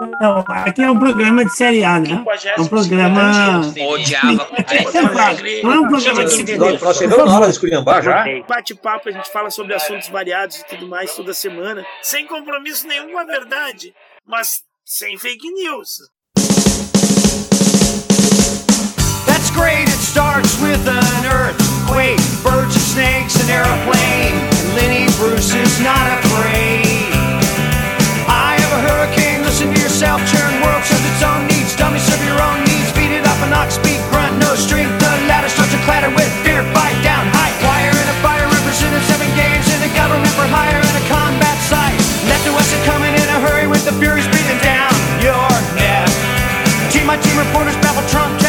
Não, aqui é um programa de série A, né? É um programa. Odiava. Não é um programa de Nós chegamos na hora de esculhambar já. Bate-papo, a gente fala sobre assuntos variados e tudo mais toda semana, sem compromisso nenhum com a verdade, mas sem fake news. That's great, it starts with an earthquake, birds and snakes, an airplane. And Lenny Bruce is not afraid. I have a hurricane, yourself, churn world serves its own needs. Dummy serve your own needs, beat it up an ox, speak grunt, no strength. The ladder starts to clatter with fear, fight down, high wire and a fire representing seven games in a government for hire and a combat site. Left to west are coming in a hurry with the furies breathing down your neck. Team my team reporters babble Trump,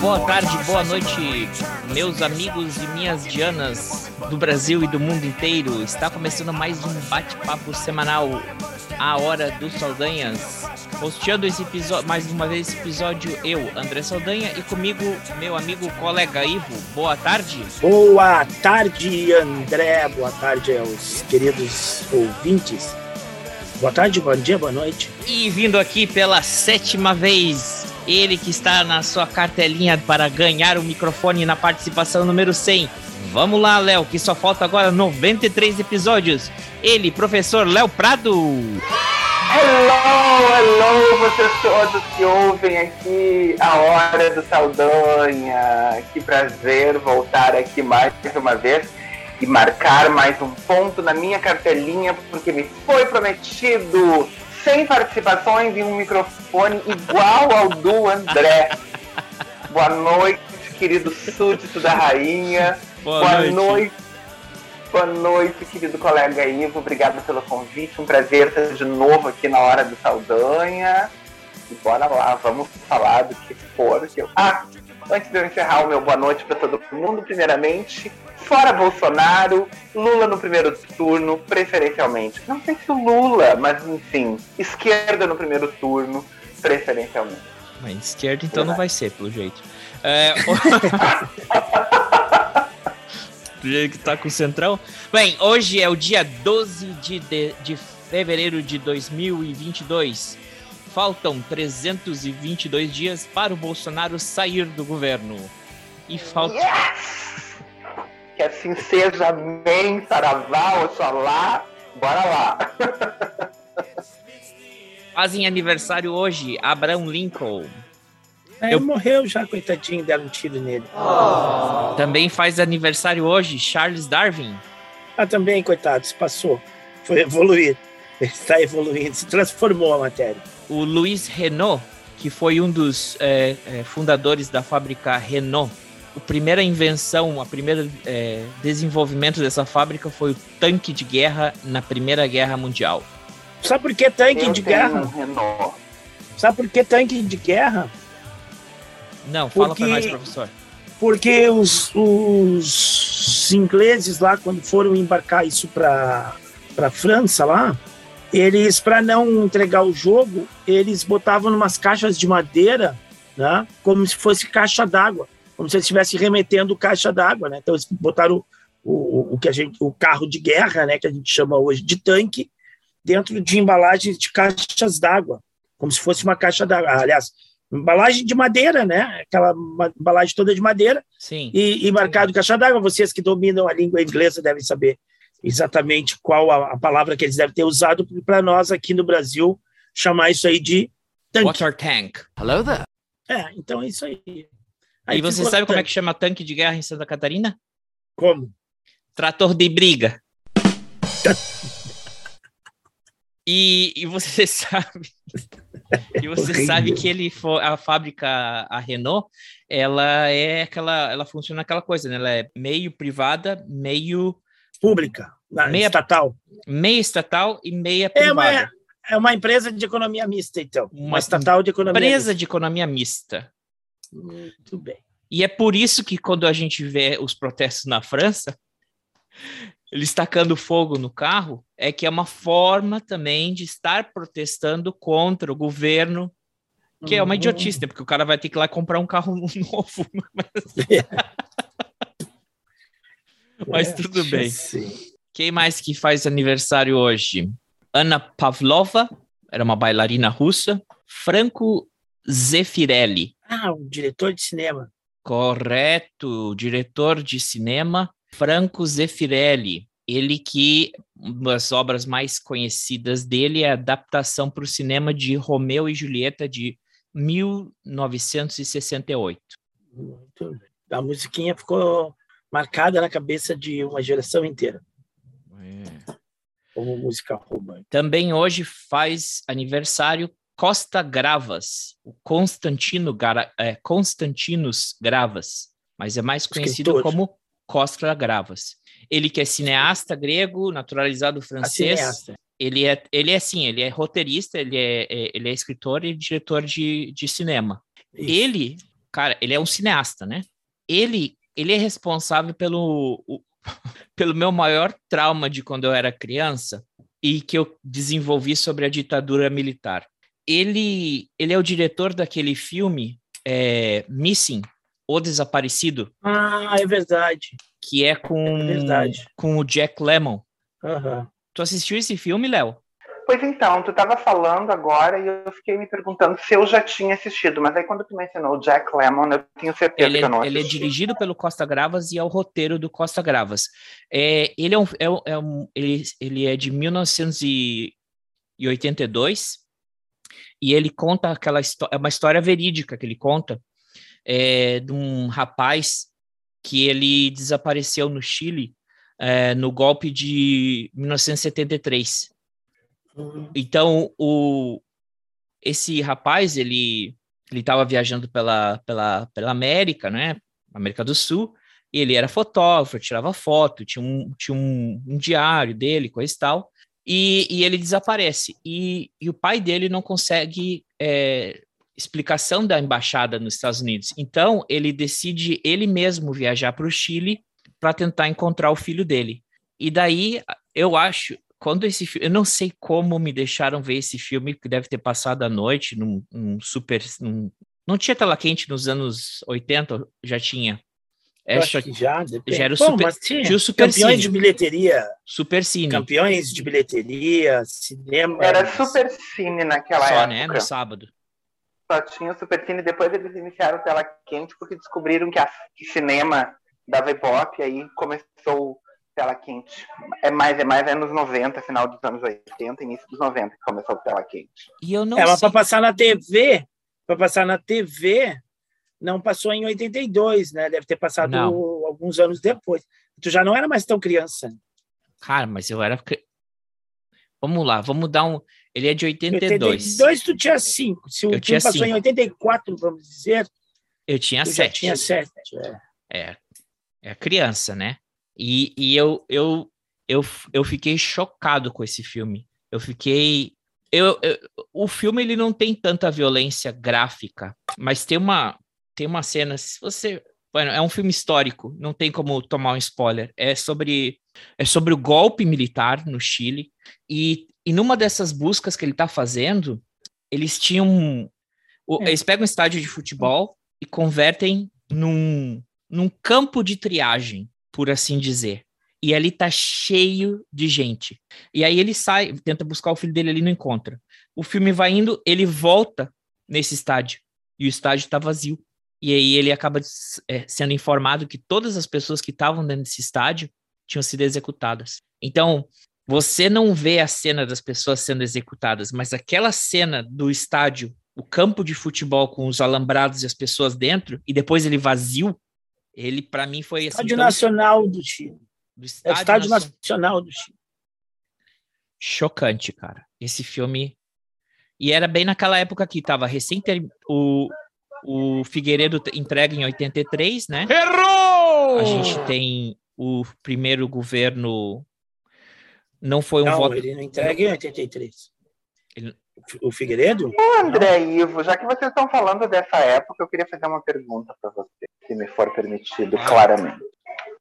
boa tarde, boa noite, meus amigos e minhas dianas do Brasil e do mundo inteiro. Está começando mais um bate-papo semanal, a hora dos Saldanhas. Hosteando esse episódio, mais uma vez esse episódio, eu, André Saldanha, e comigo, meu amigo colega Ivo. Boa tarde. Boa tarde, André. Boa tarde aos queridos ouvintes. Boa tarde, bom dia, boa noite. E vindo aqui pela sétima vez, ele que está na sua cartelinha para ganhar o microfone na participação número 100. Vamos lá, Léo, que só falta agora 93 episódios. Ele, professor Léo Prado. Hello, hello, vocês todos que ouvem aqui a Hora do Saldanha. Que prazer voltar aqui mais uma vez e marcar mais um ponto na minha cartelinha, porque me foi prometido 100 participações e um microfone igual ao do André. Boa noite, querido súdito da rainha. Boa noite. noite. Boa noite, querido colega Ivo. Obrigado pelo convite. Um prazer estar de novo aqui na Hora do Saldanha. E bora lá, vamos falar do que for. Que eu... Ah, antes de eu encerrar o meu boa noite para todo mundo, primeiramente, fora Bolsonaro, Lula no primeiro turno, preferencialmente. Não sei se o Lula, mas enfim, esquerda no primeiro turno, preferencialmente. Mas esquerda então não vai ser, pelo jeito. É, do jeito que tá com o Centrão. Bem, hoje é o dia 12 de, de, de fevereiro de 2022. Faltam 322 dias para o Bolsonaro sair do governo. E falta. Yes! Que assim seja, amém, saravá, oxalá. Bora lá. Fazem aniversário hoje Abraham Lincoln. É, Eu- Ele morreu já, coitadinho, deram um tiro nele. Também faz aniversário hoje Charles Darwin. Ah, também, coitado, se passou. Foi evoluir. Está evoluindo, se transformou a matéria. O Louis Renault, que foi um dos é, é, fundadores da fábrica Renault. A primeira invenção, a primeira é, desenvolvimento dessa fábrica foi o tanque de guerra na Primeira Guerra Mundial. Sabe por que tanque Eu de guerra? um. Sabe por que tanque de guerra? Não, fala Porque- para nós, professor. Porque os, os ingleses lá, quando foram embarcar isso para a França lá, eles, para não entregar o jogo, eles botavam numas caixas de madeira, né? Como se fosse caixa d'água, como se eles estivessem remetendo caixa d'água, né? Então eles botaram o, o, o que a gente, o carro de guerra, né? Que a gente chama hoje de tanque, dentro de embalagens de caixas d'água, como se fosse uma caixa d'água. Aliás, embalagem de madeira, né? Aquela embalagem toda de madeira Sim. e, e marcado caixa d'água. Vocês que dominam a língua inglesa devem saber exatamente qual a, a palavra que eles devem ter usado para nós aqui no Brasil chamar isso aí de tanque. Water tank. É, então é isso aí. Aí e você sabe como é que chama tanque de guerra em Santa Catarina? Como? Trator de briga. E, e você sabe. E você sabe que ele foi a fábrica a Renault, ela é aquela, ela funciona aquela coisa, né? Ela é meio privada, meio pública, meia estatal, meia estatal e meia privada. É uma, é uma empresa de economia mista, então. Uma, uma estatal de economia empresa mista. de economia mista. Muito bem. E é por isso que quando a gente vê os protestos na França, eles tacando fogo no carro, é que é uma forma também de estar protestando contra o governo, que uhum. é uma uhum. idiotice, né? porque o cara vai ter que ir lá comprar um carro novo. Mas, mas é, tudo bem. Quem mais que faz aniversário hoje? Ana Pavlova, era uma bailarina russa. Franco Zeffirelli. Ah, um diretor de cinema. Correto, diretor de cinema. Franco Zeffirelli, ele que uma das obras mais conhecidas dele é a adaptação para o cinema de Romeu e Julieta de 1968. Muito bem. A musiquinha ficou marcada na cabeça de uma geração inteira. É. Como música romântica. Também hoje faz aniversário Costa Gravas, o Constantino é, Constantinos Gravas, mas é mais conhecido Escritor. como Costa Gravas. Ele que é cineasta grego, naturalizado francês. Ele é, ele é assim, ele é roteirista, ele é, é ele é escritor e diretor de, de cinema. Isso. Ele, cara, ele é um cineasta, né? Ele, ele é responsável pelo, o, pelo meu maior trauma de quando eu era criança e que eu desenvolvi sobre a ditadura militar. Ele, ele é o diretor daquele filme é, Missing, o Desaparecido. Ah, é verdade. Que é com, é verdade. com o Jack Lemmon. Uhum. Tu assistiu esse filme, Léo? Pois então, tu estava falando agora e eu fiquei me perguntando se eu já tinha assistido, mas aí quando tu mencionou o Jack Lemmon, eu tenho certeza ele, que eu não assisti. Ele é dirigido pelo Costa Gravas e é o roteiro do Costa Gravas. É, ele, é um, é, é um, ele, ele é de 1982 e ele conta aquela história, é uma história verídica que ele conta, é, de um rapaz que ele desapareceu no Chile é, no golpe de 1973. Uhum. Então, o, esse rapaz, ele ele estava viajando pela, pela, pela América, né? América do Sul, ele era fotógrafo, tirava foto, tinha um, tinha um, um diário dele, coisa e tal, e, e ele desaparece. E, e, o pai dele não consegue é, explicação da embaixada nos Estados Unidos. Então, ele decide ele mesmo viajar para o Chile para tentar encontrar o filho dele. E daí, eu acho, quando esse filme, eu não sei como me deixaram ver esse filme, que deve ter passado a noite num, num super. Num, não tinha tela quente nos anos 80, já tinha. É, acho que já, já era o Bom, super, tinha, super campeões cine. de bilheteria. Super cine. Campeões de bilheteria, cinema. Era super cine naquela Só, época. Só, né? No sábado só tinha o Supercine. Depois eles iniciaram tela quente porque descobriram que, a, que cinema dava ibope, aí começou tela quente. É mais, é mais anos 90, final dos anos 80, início dos 90 que começou tela quente. E eu não Ela para passar na TV, para passar na TV, não passou em 82, né? Deve ter passado não. alguns anos depois. Tu já não era mais tão criança. Cara, mas eu era Vamos lá, vamos dar um ele é de 82. 82 tu tinha 5. Se o eu filme passou cinco. em 84, vamos dizer. Eu tinha 7. Já tinha 7. É. é. É criança, né? E, e eu, eu, eu, eu fiquei chocado com esse filme. Eu fiquei. Eu, eu, o filme ele não tem tanta violência gráfica, mas tem uma, tem uma cena. Se você. Bueno, é um filme histórico, não tem como tomar um spoiler. É sobre, é sobre o golpe militar no Chile. E e numa dessas buscas que ele está fazendo, eles tinham. É. Eles pegam um estádio de futebol e convertem num, num campo de triagem, por assim dizer. E ali tá cheio de gente. E aí ele sai, tenta buscar o filho dele ali não encontra. O filme vai indo, ele volta nesse estádio. E o estádio está vazio. E aí ele acaba é, sendo informado que todas as pessoas que estavam dentro desse estádio tinham sido executadas. Então, você não vê a cena das pessoas sendo executadas, mas aquela cena do estádio, o campo de futebol com os alambrados e as pessoas dentro, e depois ele vazio, ele para mim foi assim. Estádio Nacional do Chile. Do estádio, é estádio Nacional do Chile. Chocante, cara. Esse filme. E era bem naquela época que estava recém ter, o, o Figueiredo entrega em 83, né? Errou! A gente tem o primeiro governo. Não foi um não, voto. ele não entrega em 83. Ele... O Figueiredo? Ô, André não. Ivo, já que vocês estão falando dessa época, eu queria fazer uma pergunta para você, se me for permitido, claramente.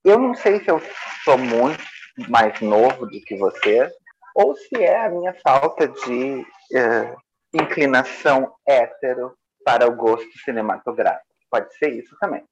Eu não sei se eu sou muito mais novo do que vocês, ou se é a minha falta de uh, inclinação hétero para o gosto cinematográfico. Pode ser isso também.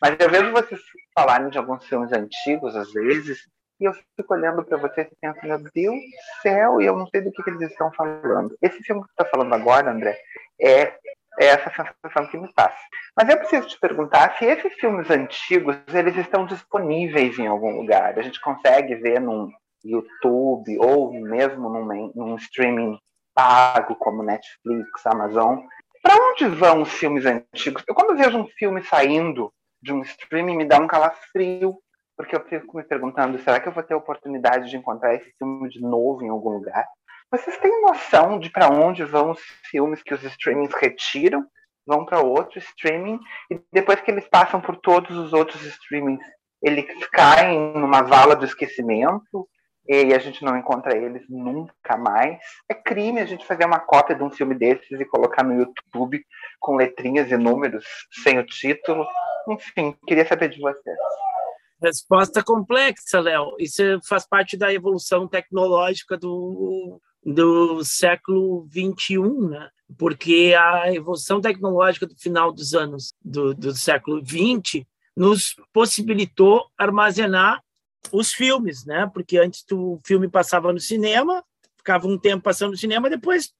Mas eu vejo vocês falarem de alguns filmes antigos, às vezes, e eu fico olhando para vocês e penso, meu Deus do céu, e eu não sei do que, que eles estão falando. Esse filme que você está falando agora, André, é, é essa sensação que me passa. Mas eu preciso te perguntar se esses filmes antigos, eles estão disponíveis em algum lugar. A gente consegue ver num YouTube ou mesmo num, num streaming pago como Netflix, Amazon. Para onde vão os filmes antigos? Eu quando vejo um filme saindo de um streaming me dá um calafrio, porque eu fico me perguntando, será que eu vou ter a oportunidade de encontrar esse filme de novo em algum lugar? Vocês têm noção de para onde vão os filmes que os streamings retiram, vão para outro streaming e depois que eles passam por todos os outros streamings, eles caem numa vala do esquecimento e a gente não encontra eles nunca mais. É crime a gente fazer uma cópia de um filme desses e colocar no YouTube com letrinhas e números sem o título. Enfim, queria saber de vocês. Resposta complexa, Léo. Isso faz parte da evolução tecnológica do, do século XXI, né? Porque a evolução tecnológica do final dos anos do, do século XX nos possibilitou armazenar os filmes, né? Porque antes o filme passava no cinema, ficava um tempo passando no cinema, depois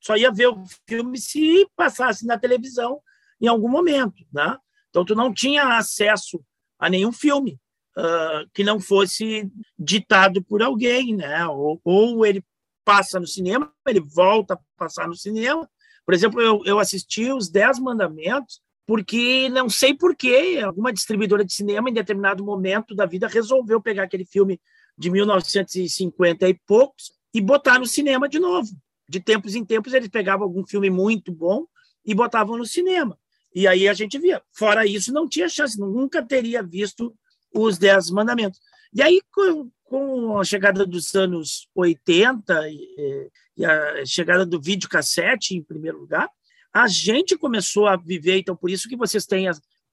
só ia ver o filme se passasse na televisão em algum momento, né? Então tu não tinha acesso a nenhum filme uh, que não fosse ditado por alguém, né? Ou, ou, ele passa no cinema, ele volta a passar no cinema. Por exemplo, eu, eu assisti os Dez Mandamentos porque não sei porquê, alguma distribuidora de cinema, em determinado momento da vida, resolveu pegar aquele filme de 1950 e poucos e botar no cinema de novo. De tempos em tempos, eles pegavam algum filme muito bom e botavam no cinema. E aí a gente via. Fora isso, não tinha chance, nunca teria visto os Dez Mandamentos. E aí, com, com a chegada dos anos 80 e, e a chegada do videocassete, em primeiro lugar, a gente começou a viver, então por isso que vocês têm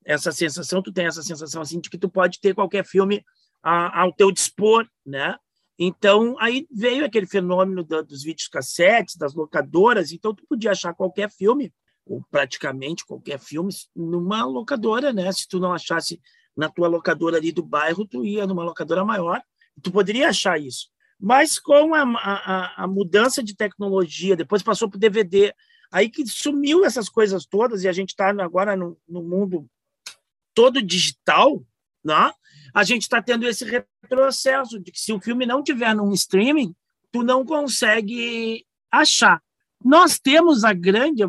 essa sensação, tu tem essa sensação assim de que tu pode ter qualquer filme a, ao teu dispor, né? Então aí veio aquele fenômeno do, dos vídeos cassetes, das locadoras, então tu podia achar qualquer filme ou praticamente qualquer filme numa locadora, né? Se tu não achasse na tua locadora ali do bairro, tu ia numa locadora maior, tu poderia achar isso. Mas com a, a, a mudança de tecnologia, depois passou para o DVD, Aí que sumiu essas coisas todas e a gente está agora no, no, mundo todo digital, né? a gente está tendo esse retrocesso de que se o filme não tiver num streaming, tu não consegue achar. Nós temos a grande,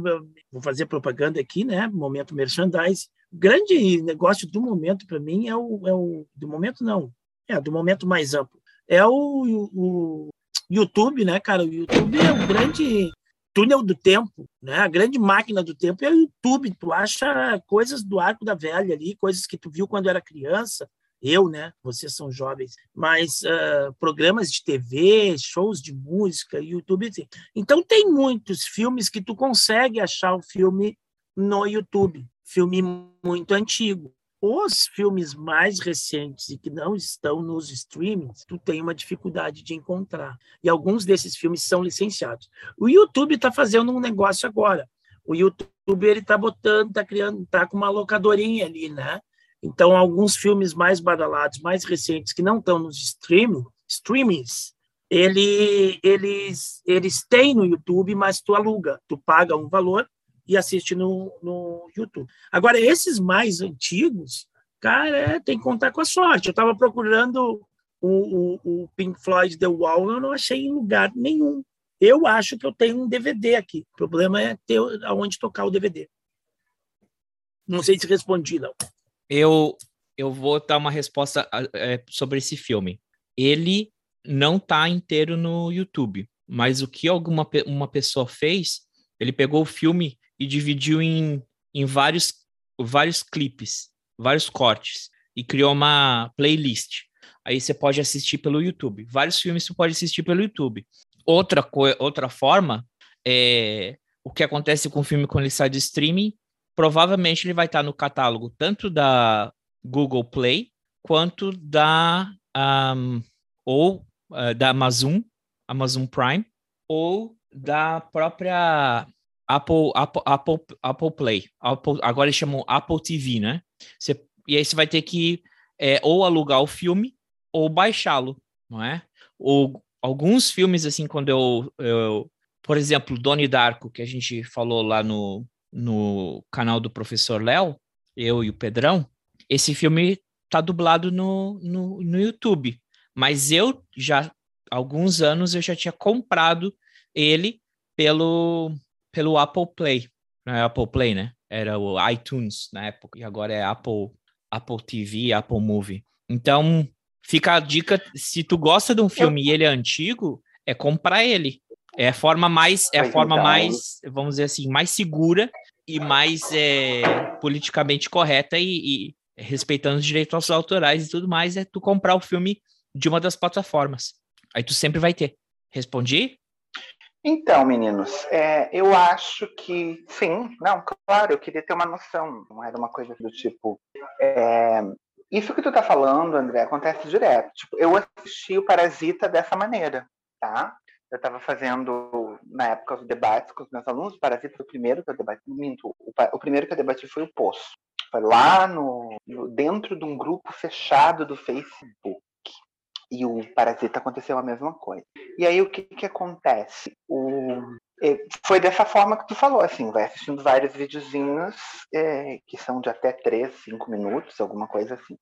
vou fazer propaganda aqui, né? Momento merchandise. O grande negócio do momento para mim é o, é o do momento não, é do momento mais amplo. É o, o, o YouTube, né, cara? O YouTube é o grande túnel do tempo, né? A grande máquina do tempo é o YouTube. Tu acha coisas do arco da velha ali, coisas que tu viu quando era criança. Eu, né? Vocês são jovens, mas uh, programas de TV, shows de música, YouTube. Assim. Então tem muitos filmes que tu consegue achar o filme no YouTube, filme muito antigo os filmes mais recentes e que não estão nos streamings, tu tem uma dificuldade de encontrar. E alguns desses filmes são licenciados. O YouTube está fazendo um negócio agora. O YouTube ele está botando, está criando, está com uma locadorinha ali, né? Então, alguns filmes mais badalados, mais recentes, que não estão nos streaming, streamings, ele, eles, eles têm no YouTube, mas tu aluga, tu paga um valor e assiste no, no YouTube. Agora, esses mais antigos, cara, é, tem que contar com a sorte. Eu estava procurando o, o, o, Pink Floyd The Wall, eu não achei em lugar nenhum. Eu acho que eu tenho um DVD aqui. O problema é ter aonde tocar o DVD. Não sei se respondi, não. Eu, eu vou dar uma resposta é, sobre esse filme. Ele não está inteiro no YouTube, mas o que alguma uma pessoa fez Ele pegou o filme e dividiu em, em vários, vários clipes, vários cortes, e criou uma playlist. Aí você pode assistir pelo YouTube. Vários filmes você pode assistir pelo YouTube. Outra, outra forma é o que acontece com o filme quando ele sai do streaming. Provavelmente ele vai estar no catálogo tanto da Google Play quanto da um, ou uh, da Amazon, Amazon Prime, ou da própria Apple, Apple, Apple, Apple Play. Apple, agora eles chamam Apple TV, né? Você, e aí você vai ter que é, ou alugar o filme ou baixá-lo, não é? Ou alguns filmes, assim, quando eu, eu por exemplo, Doni Darko, que a gente falou lá no, no canal do professor Léo, eu e o Pedrão, esse filme tá dublado no, no, no YouTube. Mas eu já, alguns anos, eu já tinha comprado ele pelo, pelo Apple Play. Não é Apple Play, né? Era o iTunes na época, e agora é Apple, Apple TV, Apple Movie. Então, fica a dica, se tu gosta de um filme e ele é antigo, é comprar ele. É a forma mais, é a forma mais, vamos dizer assim, mais segura e mais é, politicamente correta e, e, respeitando os direitos autorais e tudo mais, é tu comprar o filme de uma das plataformas. Aí tu sempre vai ter. Respondi? Então, meninos, é, eu acho que sim, não, claro, eu queria ter uma noção, não era uma coisa do tipo. É, isso que tu tá falando, André, acontece direto. Tipo, eu assisti o Parasita dessa maneira, tá? Eu estava fazendo, na época, os debates com os meus alunos. O Parasita foi o primeiro que eu debati. Minto, o, o primeiro que eu debati foi o Poço. Foi lá no, no, dentro de um grupo fechado do Facebook. E o Parasita aconteceu a mesma coisa. E aí o que, que acontece? O, foi dessa forma que tu falou, assim, vai assistindo vários videozinhos é, que são de até 3, 5 minutos, alguma coisa assim.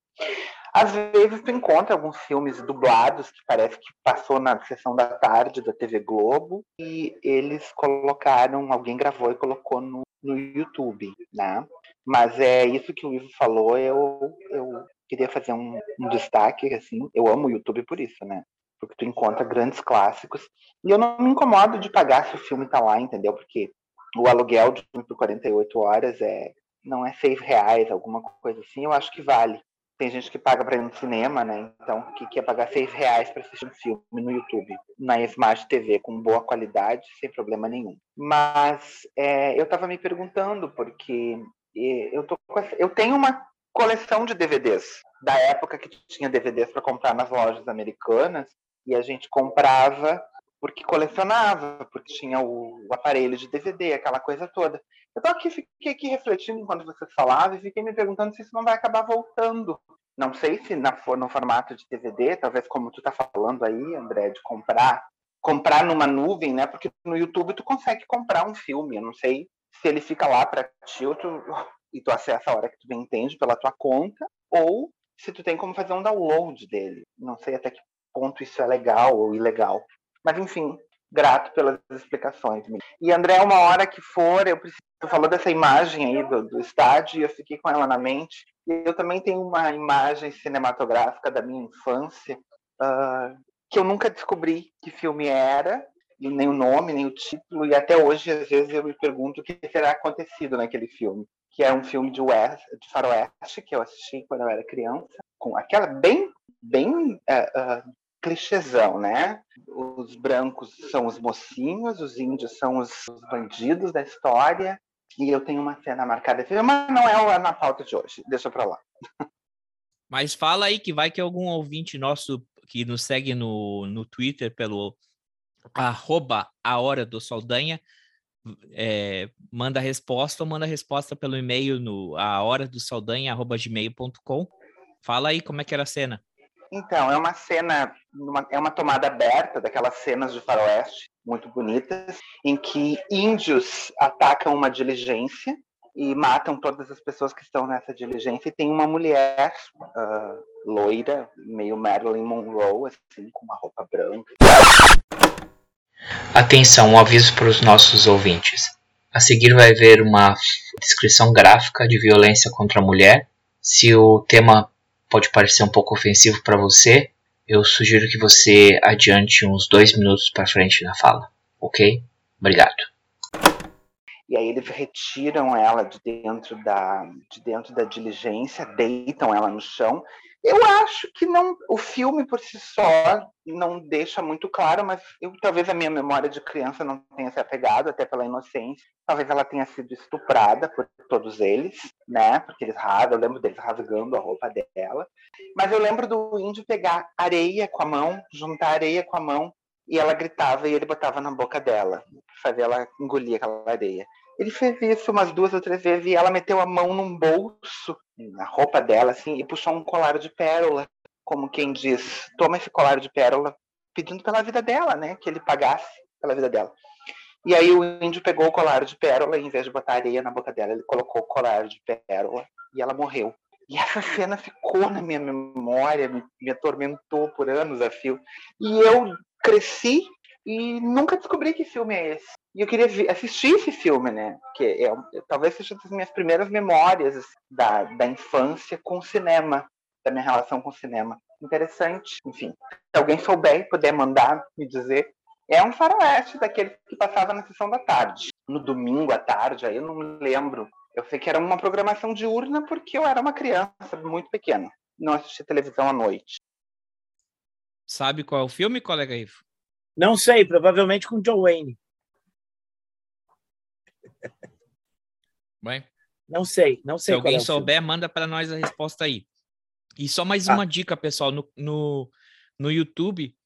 Às vezes tu encontra alguns filmes dublados que parece que passou na sessão da tarde da TV Globo e eles colocaram, alguém gravou e colocou no, no YouTube, né? Mas é isso que o Ivo falou, eu, eu queria fazer um, um destaque, assim, eu amo o YouTube por isso, né? Porque tu encontra grandes clássicos. E eu não me incomodo de pagar se o filme tá lá, entendeu? Porque o aluguel de por 48 horas é não é seis reais, alguma coisa assim, eu acho que vale. Tem gente que paga para ir no cinema, né? Então, que quer pagar seis reais para assistir um filme no YouTube, na Smart TV, com boa qualidade, sem problema nenhum. Mas é, eu estava me perguntando, porque eu, tô essa, eu tenho uma coleção de DVDs, da época que tinha DVDs para comprar nas lojas americanas, e a gente comprava porque colecionava, porque tinha o, o, aparelho de DVD, aquela coisa toda. Eu tô aqui, fiquei aqui refletindo enquanto você falava e fiquei me perguntando se isso não vai acabar voltando. Não sei se na, no formato de DVD, talvez como tu tá falando aí, André, de comprar, comprar numa nuvem, né? Porque no YouTube tu consegue comprar um filme, eu não sei se ele fica lá para ti ou tu, e tu acessa a hora que tu bem entende pela tua conta, ou se tu tem como fazer um download dele. Não sei até que ponto isso é legal ou ilegal. Mas, enfim, grato pelas explicações. E, André, uma hora que for, eu preciso. Tu falou dessa imagem aí do, do estádio e eu fiquei com ela na mente. E eu também tenho uma imagem cinematográfica da minha infância uh, que eu nunca descobri que filme era, nem o nome, nem o título, e até hoje, às vezes, eu me pergunto o que terá acontecido naquele filme. Que é um filme de, West, de faroeste que eu assisti quando eu era criança, com aquela bem, bem uh, uh, clichêzão, né? Os brancos são os mocinhos, os índios são os, bandidos da história. E eu tenho uma cena marcada, mas não é na pauta de hoje. Deixa pra lá. Mas fala aí que vai que algum ouvinte nosso que nos segue no, no Twitter pelo arroba a hora do Saldanha é, manda resposta ou manda resposta pelo e-mail no a hora do gmail.com. Fala aí como é que era a cena. Então, é uma cena, uma, é uma tomada aberta daquelas cenas de faroeste muito bonitas, em que índios atacam uma diligência e matam todas as pessoas que estão nessa diligência. E tem uma mulher uh, loira, meio Marilyn Monroe, assim, com uma roupa branca. Atenção, um aviso para os nossos ouvintes. A seguir vai haver uma descrição gráfica de violência contra a mulher. Se o tema pode parecer um pouco ofensivo para você, eu sugiro que você adiante uns dois minutos para frente na fala, ok? Obrigado. e aí eles retiram ela de dentro da de dentro da diligência, deitam ela no chão. Eu acho que não, o filme por si só não deixa muito claro, mas eu, talvez a minha memória de criança não tenha se apegado, até pela inocência. Talvez ela tenha sido estuprada por todos eles, né? Porque eles rasgam, eu lembro deles rasgando a roupa dela. Mas eu lembro do índio pegar areia com a mão, juntar areia com a mão, e ela gritava e ele botava na boca dela, fazia ela engolir aquela areia. Ele fez isso umas duas ou três vezes e ela meteu a mão num bolso, na roupa dela, assim, e puxou um colar de pérola, como quem diz: toma esse colar de pérola, pedindo pela vida dela, né? Que ele pagasse pela vida dela. E aí o índio pegou o colar de pérola e, em vez de botar areia na boca dela, ele colocou o colar de pérola e ela morreu. E essa cena ficou na minha memória, me, me atormentou por anos a fio. E eu cresci e nunca descobri que filme é esse. E eu queria assistir esse filme, né? Que é, talvez seja das minhas primeiras memórias da, da infância com o cinema, da minha relação com o cinema. Interessante, enfim. Se alguém souber e puder mandar me dizer, é um faroeste daquele que passava na sessão da tarde. No domingo à tarde, aí eu não me lembro. Eu sei que era uma programação diurna porque eu era uma criança muito pequena. Não assistia televisão à noite. Sabe qual é o filme, colega Ivo? Não sei, provavelmente com John Wayne. Bem, não sei, não sei. Se alguém é souber, filme. manda para nós a resposta aí. E só mais ah. uma dica, pessoal, no, no, no YouTube,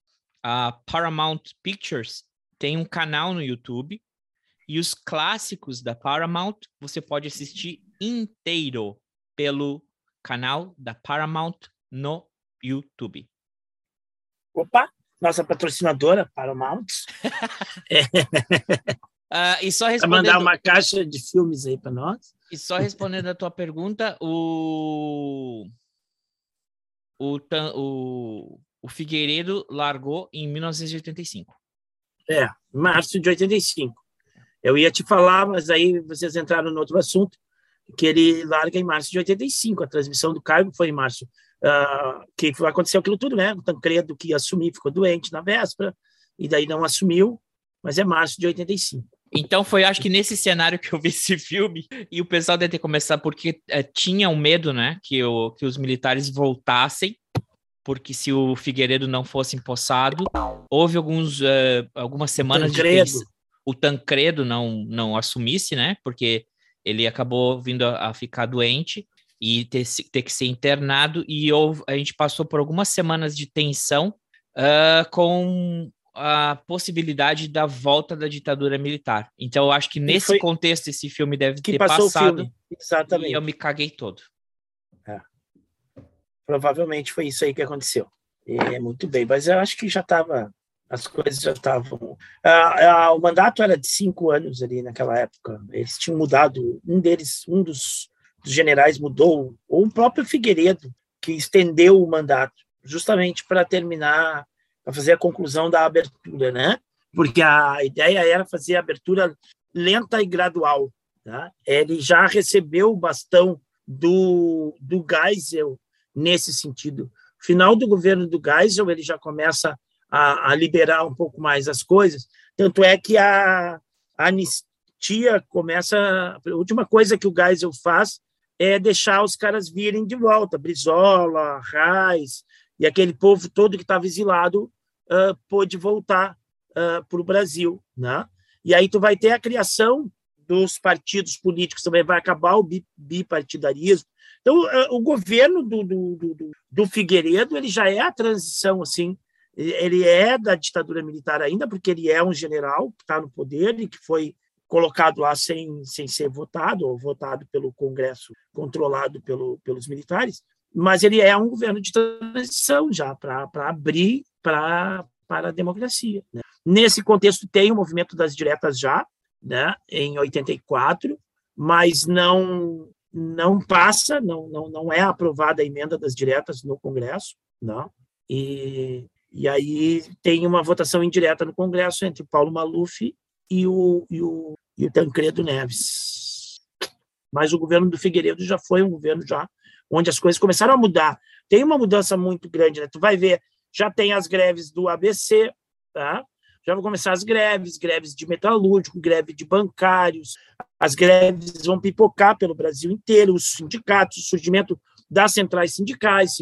a Paramount Pictures tem um canal no YouTube e os clássicos da Paramount você pode assistir inteiro pelo canal da Paramount no YouTube. Opa, nossa patrocinadora, Paramount. é. Uh, e só respondendo... mandar uma caixa de filmes aí para nós. E só respondendo a tua pergunta, o... O, o, o Figueiredo largou em 1985. É, março de 85. Eu ia te falar, mas aí vocês entraram no outro assunto, que ele larga em março de 85. A transmissão do cargo foi em março. Uh, que aconteceu aquilo tudo, né? O Tancredo que ia assumir ficou doente na véspera, e daí não assumiu, mas é março de 85. Então foi, acho que nesse cenário que eu vi esse filme, e o pessoal deve ter começado porque é, tinha um medo, né, que, o, que os militares voltassem, porque se o Figueiredo não fosse empossado, houve alguns, uh, algumas semanas Tancredo. de que o Tancredo não, não assumisse, né, porque ele acabou vindo a, a ficar doente e ter, ter, que ser internado, e houve, a gente passou por algumas semanas de tensão uh, com a possibilidade da volta da ditadura militar. Então, eu acho que nesse foi... contexto esse filme deve que ter passado. Exatamente. E eu me caguei todo. É. Provavelmente foi isso aí que aconteceu. É muito bem, mas eu acho que já estava. As coisas já estavam. Ah, ah, o mandato era de cinco anos ali naquela época. Eles tinham mudado. Um deles, um dos, dos generais mudou, ou o próprio Figueiredo, que estendeu o mandato, justamente para terminar para fazer a conclusão da abertura, né? Porque a ideia era fazer a abertura lenta e gradual. Tá? Ele já recebeu o bastão do, do Geisel nesse sentido. Final do governo do Geisel, ele já começa a, a liberar um pouco mais as coisas. Tanto é que a, a anistia começa. A última coisa que o Geisel faz é deixar os caras virem de volta, Brizola, Reis, e aquele povo todo que estava exilado uh, pôde voltar uh, para o Brasil, né? E aí tu vai ter a criação dos partidos políticos, também vai acabar o bipartidarismo. Então, uh, o governo do, do, do, do Figueiredo ele já é a transição, assim, ele é da ditadura militar ainda, porque ele é um general que está no poder e que foi colocado lá sem, sem ser votado, ou votado pelo Congresso, controlado pelo, pelos militares, mas ele é um governo de transição já, para abrir para a democracia. Né? Nesse contexto, tem o movimento das diretas já, né, em 84, mas não não passa, não, não, não é aprovada a emenda das diretas no Congresso, não. E, e aí tem uma votação indireta no Congresso entre Paulo Maluf e o, e o, e o Tancredo Neves. Mas o governo do Figueiredo já foi um governo já onde as coisas começaram a mudar. Tem uma mudança muito grande, né? Tu vai ver já tem as greves do ABC, tá? já vão começar as greves, greves de metalúrgico, greve de bancários, as greves vão pipocar pelo Brasil inteiro, os sindicatos, o surgimento das centrais sindicais,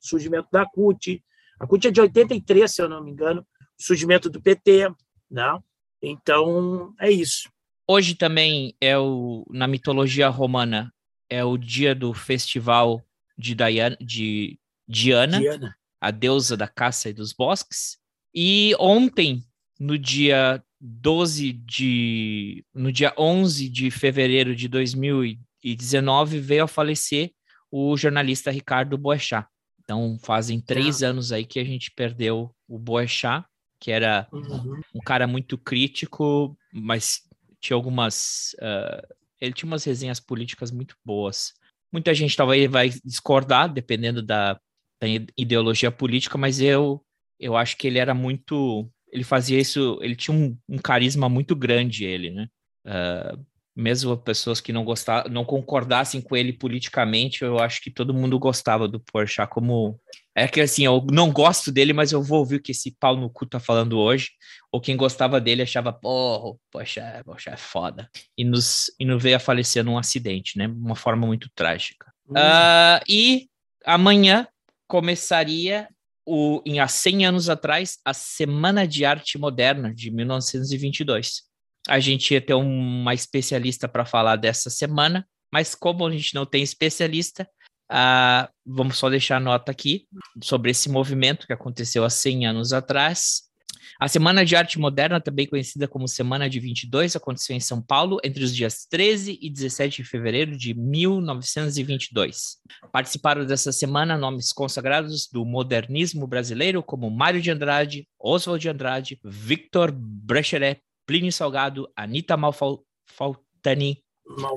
surgimento da CUT. A CUT é de 83, se eu não me engano, surgimento do PT? Né? Então, é isso. Hoje também é o na mitologia romana é o dia do festival de Diana, de Diana, Diana, a deusa da caça e dos bosques. E ontem, no dia 12 de no dia 11 de fevereiro de 2019 veio a falecer o jornalista Ricardo Boechat. Então fazem três ah. anos aí que a gente perdeu o Boechat, que era uhum. um cara muito crítico, mas tinha algumas uh, ele tinha umas resenhas políticas muito boas. Muita gente talvez vai discordar, dependendo da, da ideologia política, mas eu eu acho que ele era muito ele fazia isso, ele tinha um, um carisma muito grande, ele, né? Uh, mesmo pessoas que não gostavam, não concordassem com ele politicamente, eu acho que todo mundo gostava do Porchat como é que assim, eu não gosto dele, mas eu vou ouvir o que esse pau no cu tá falando hoje, ou quem gostava dele achava, porra, poxa, poxa, é foda. E nos e não veio a falecer num acidente, né? Uma forma muito trágica. Uhum. Uh, e amanhã começaria o, em há 100 anos atrás, a Semana de Arte Moderna de 1922. A gente ia ter uma especialista para falar dessa semana, mas como a gente não tem especialista, uh, vamos só deixar a nota aqui sobre esse movimento que aconteceu há 100 anos atrás. A Semana de Arte Moderna, também conhecida como Semana de 22, aconteceu em São Paulo entre os dias 13 e 17 de fevereiro de 1922. Participaram dessa semana nomes consagrados do modernismo brasileiro como Mário de Andrade, Oswald de Andrade, Victor Brecheret, Plínio Salgado, Anita Malfatti,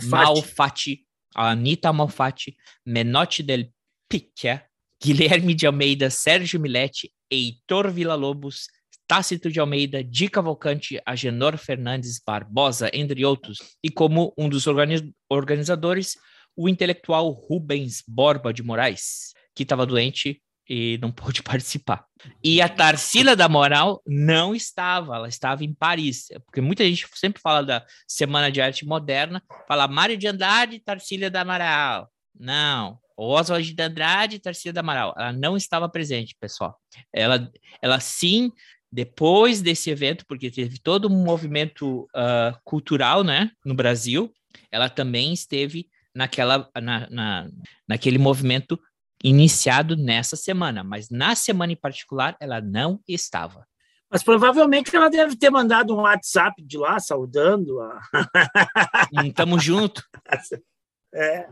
Malfatti Anita Malfatti, Menotti del Picchia, Guilherme de Almeida, Sérgio Milete, Heitor Villa-Lobos, Tácito de Almeida, Di Cavalcante, Agenor Fernandes Barbosa, entre outros, e como um dos organizadores, o intelectual Rubens Borba de Moraes, que estava doente e não pôde participar. E a Tarsila da Moral não estava, ela estava em Paris, porque muita gente sempre fala da Semana de Arte Moderna, fala Mário de Andrade, Tarsila da Moral. Não, Oswald de Andrade, Tarsila da Amaral. Ela não estava presente, pessoal. Ela, ela sim depois desse evento, porque teve todo um movimento uh, cultural né, no Brasil, ela também esteve naquela, na, na, naquele movimento iniciado nessa semana, mas na semana em particular ela não estava. Mas provavelmente ela deve ter mandado um WhatsApp de lá saudando. A... Tamo junto. É.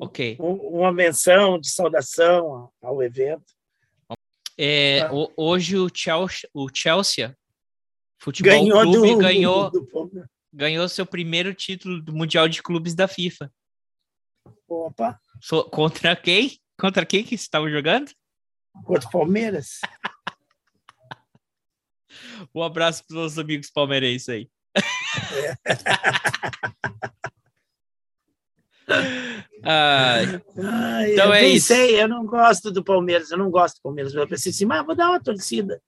Ok. Uma menção de saudação ao evento. É, ah. Hoje o Chelsea, o Chelsea Futebol ganhou Clube do, ganhou, do, do, ganhou seu primeiro título do Mundial de Clubes da FIFA. Opa! So, contra quem? Contra quem que estava jogando? Contra o Palmeiras. um abraço para os nossos amigos palmeirenses aí. Ah, então eu é isso. eu não gosto do Palmeiras, eu não gosto do Palmeiras. Eu pensei assim, mas vou dar uma torcida.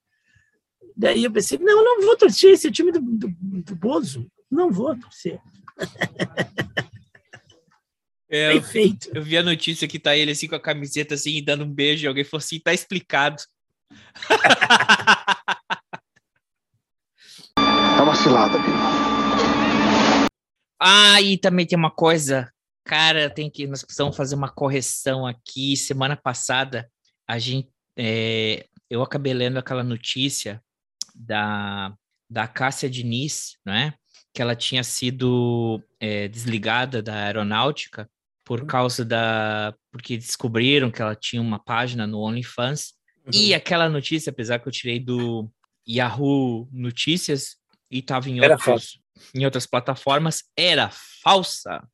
Daí eu pensei, não, não vou torcer, esse é o time do, do, do Bozo. Não vou torcer. É, Perfeito. Eu, vi a notícia que tá ele assim com a camiseta assim, dando um beijo, e alguém falou assim, tá explicado. tá uma cilada? Ah, e também tem uma coisa cara, tem que nós precisamos fazer uma correção aqui. Semana passada a gente, é, eu acabei lendo aquela notícia da da Cássia Diniz, né? Que ela tinha sido é, desligada da aeronáutica por uhum. causa da porque descobriram que ela tinha uma página no OnlyFans uhum. e aquela notícia, apesar que eu tirei do Yahoo Notícias e estava em, outros, em outras plataformas, era falsa.